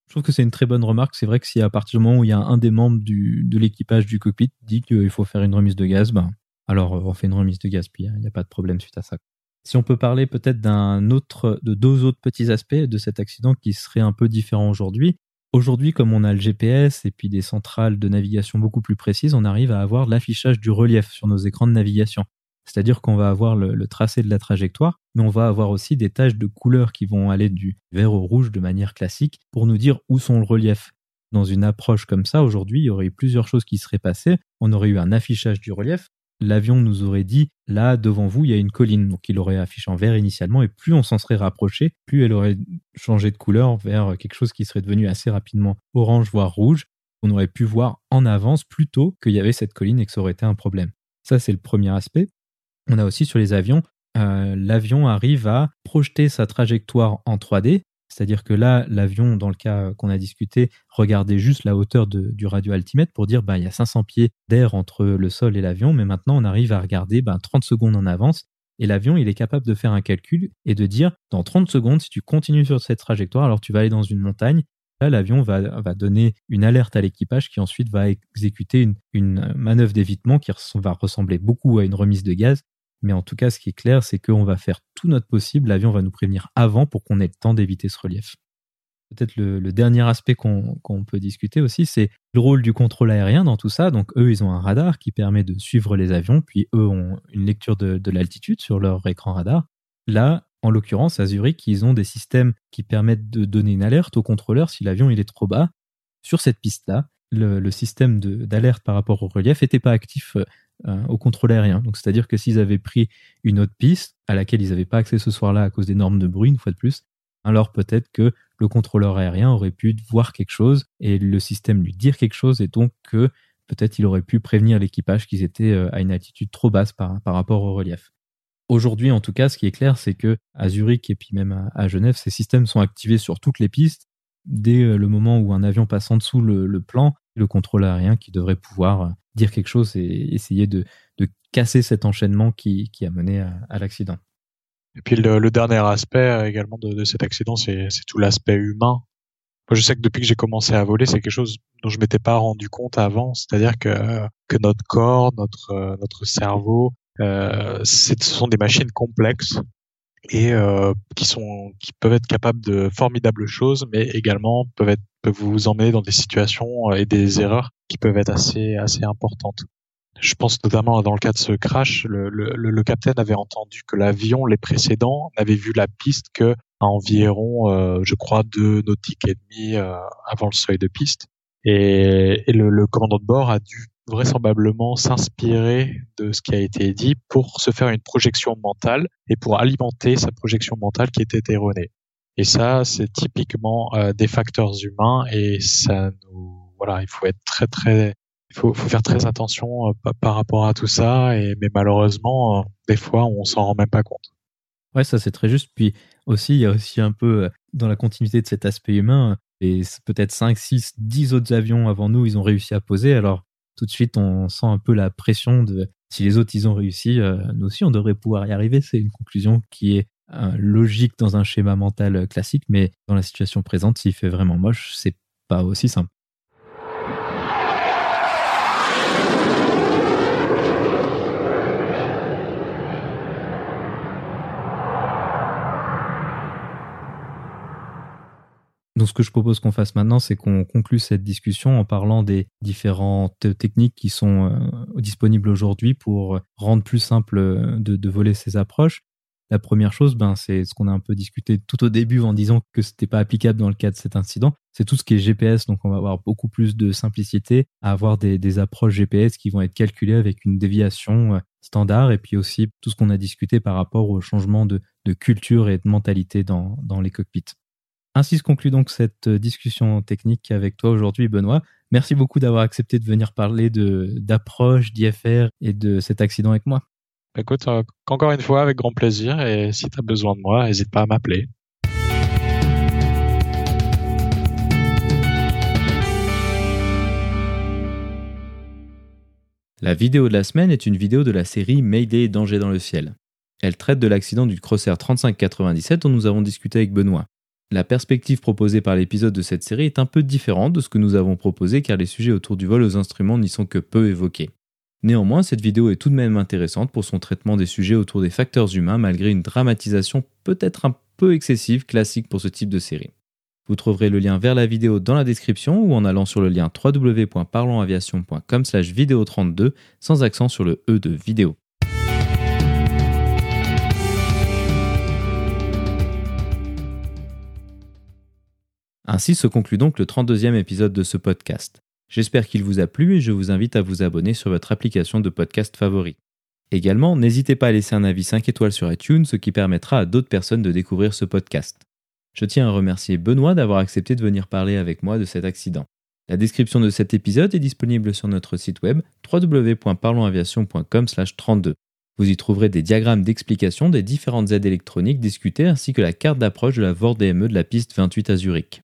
Je trouve que c'est une très bonne remarque. C'est vrai que si à partir du moment où il y a un des membres du, de l'équipage du cockpit dit qu'il faut faire une remise de gaz, ben, alors on fait une remise de gaz, puis il n'y a pas de problème suite à ça. Si on peut parler peut-être d'un autre, de deux autres petits aspects de cet accident qui seraient un peu différents aujourd'hui. Aujourd'hui, comme on a le GPS et puis des centrales de navigation beaucoup plus précises, on arrive à avoir l'affichage du relief sur nos écrans de navigation. C'est-à-dire qu'on va avoir le, tracé de la trajectoire, mais on va avoir aussi des taches de couleurs qui vont aller du vert au rouge de manière classique pour nous dire où sont le relief. Dans une approche comme ça, aujourd'hui, il y aurait eu plusieurs choses qui seraient passées. On aurait eu un affichage du relief, l'avion nous aurait dit là devant vous il y a une colline. Donc il aurait affiché en vert initialement et plus on s'en serait rapproché plus elle aurait changé de couleur vers quelque chose qui serait devenu assez rapidement orange voire rouge. On aurait pu voir en avance plutôt qu'il y avait cette colline et que ça aurait été un problème. Ça c'est le premier aspect. On a aussi sur les avions euh, l'avion arrive à projeter sa trajectoire en 3D c'est-à-dire que là, l'avion, dans le cas qu'on a discuté, regardait juste la hauteur du radio altimètre pour dire bah, il y a 500 pieds d'air entre le sol et l'avion, mais maintenant on arrive à regarder 30 bah, secondes en avance. Et l'avion, il est capable de faire un calcul et de dire dans 30 secondes, si tu continues sur cette trajectoire, alors tu vas aller dans une montagne. Là, l'avion va, donner une alerte à l'équipage qui ensuite va exécuter une, une manœuvre d'évitement qui va ressembler beaucoup à une remise de gaz mais en tout cas, ce qui est clair, c'est qu'on va faire tout notre possible. L'avion va nous prévenir avant pour qu'on ait le temps d'éviter ce relief. Peut-être le, dernier aspect qu'on peut discuter aussi, c'est le rôle du contrôle aérien dans tout ça. Donc eux, ils ont un radar qui permet de suivre les avions, puis eux ont une lecture de, l'altitude sur leur écran radar. Là, en l'occurrence, à Zurich, ils ont des systèmes qui permettent de donner une alerte au contrôleur si l'avion est trop bas. Sur cette piste-là, le, le, système d'alerte par rapport au relief n'était pas actif euh, au contrôle aérien. Donc, c'est-à-dire que s'ils avaient pris une autre piste à laquelle ils n'avaient pas accès ce soir-là à cause des normes de bruit, une fois de plus, alors peut-être que le contrôleur aérien aurait pu voir quelque chose et le système lui dire quelque chose et donc peut-être il aurait pu prévenir l'équipage qu'ils étaient euh, à une altitude trop basse par, rapport au relief. Aujourd'hui, en tout cas, ce qui est clair, c'est que à Zurich et puis même à, Genève, ces systèmes sont activés sur toutes les pistes. Dès euh, le moment où un avion passe en dessous le plan, le contrôle aérien qui devrait pouvoir dire quelque chose et essayer de, casser cet enchaînement qui, a mené à, l'accident. Et puis le, dernier aspect euh, également de, cet accident, c'est tout l'aspect humain. Moi, je sais que depuis que j'ai commencé à voler, c'est quelque chose dont je m'étais pas rendu compte avant. C'est-à-dire que, que notre corps, notre, euh, notre cerveau, euh, ce sont des machines complexes et euh, qui sont qui peuvent être capables de formidables choses, mais également peuvent être peuvent vous emmener dans des situations et des erreurs qui peuvent être assez assez importantes. Je pense notamment dans le cas de ce crash, le, le, le capitaine avait entendu que l'avion, les précédents, n'avait vu la piste que à environ, euh, je crois, deux nautiques et demi euh, avant le seuil de piste. Et, et le, le, commandant de bord a dû vraisemblablement s'inspirer de ce qui a été dit pour se faire une projection mentale et pour alimenter sa projection mentale qui était erronée. Et ça, c'est typiquement euh, des facteurs humains et ça nous voilà, il faut être très très il faut, faire très attention euh, par rapport à tout ça et mais malheureusement euh, des fois on s'en rend même pas compte. Ouais, ça c'est très juste puis aussi il y a aussi un peu dans la continuité de cet aspect humain et peut-être 5 6 10 autres avions avant nous, ils ont réussi à poser alors tout de suite on sent un peu la pression de si les autres ils ont réussi, euh, nous aussi on devrait pouvoir y arriver. C'est une conclusion qui est euh, logique dans un schéma mental classique, mais dans la situation présente, s'il fait vraiment moche, c'est pas aussi simple. Donc ce que je propose qu'on fasse maintenant, c'est qu'on conclue cette discussion en parlant des différentes techniques qui sont euh, disponibles aujourd'hui pour rendre plus simple de, voler ces approches. La première chose, ben, c'est ce qu'on a un peu discuté tout au début en disant que c'était pas applicable dans le cas de cet incident. C'est tout ce qui est GPS, donc on va avoir beaucoup plus de simplicité à avoir des, approches GPS qui vont être calculées avec une déviation euh, standard et puis aussi tout ce qu'on a discuté par rapport au changement de, culture et de mentalité dans les cockpits. Ainsi se conclut donc cette discussion technique avec toi aujourd'hui, Benoît. Merci beaucoup d'avoir accepté de venir parler d'approche, d'IFR et de cet accident avec moi. Écoute, euh, encore une fois, avec grand plaisir. Et si tu as besoin de moi, n'hésite pas à m'appeler. La vidéo de la semaine est une vidéo de la série Mayday Danger dans le ciel. Elle traite de l'accident du Crossair 3597 dont nous avons discuté avec Benoît. La perspective proposée par l'épisode de cette série est un peu différente de ce que nous avons proposé car les sujets autour du vol aux instruments n'y sont que peu évoqués. Néanmoins, cette vidéo est tout de même intéressante pour son traitement des sujets autour des facteurs humains malgré une dramatisation peut-être un peu excessive classique pour ce type de série. Vous trouverez le lien vers la vidéo dans la description ou en allant sur le lien www.parlonsaviation.com slash vidéo 32 sans accent sur le E de vidéo. Ainsi se conclut donc le 32e épisode de ce podcast. J'espère qu'il vous a plu et je vous invite à vous abonner sur votre application de podcast favori. Également, n'hésitez pas à laisser un avis 5 étoiles sur iTunes, ce qui permettra à d'autres personnes de découvrir ce podcast. Je tiens à remercier Benoît d'avoir accepté de venir parler avec moi de cet accident. La description de cet épisode est disponible sur notre site web www.parlonsaviation.com/32. Vous y trouverez des diagrammes d'explication des différentes aides électroniques discutées ainsi que la carte d'approche de la VOR-DME de la piste 28 à Zurich.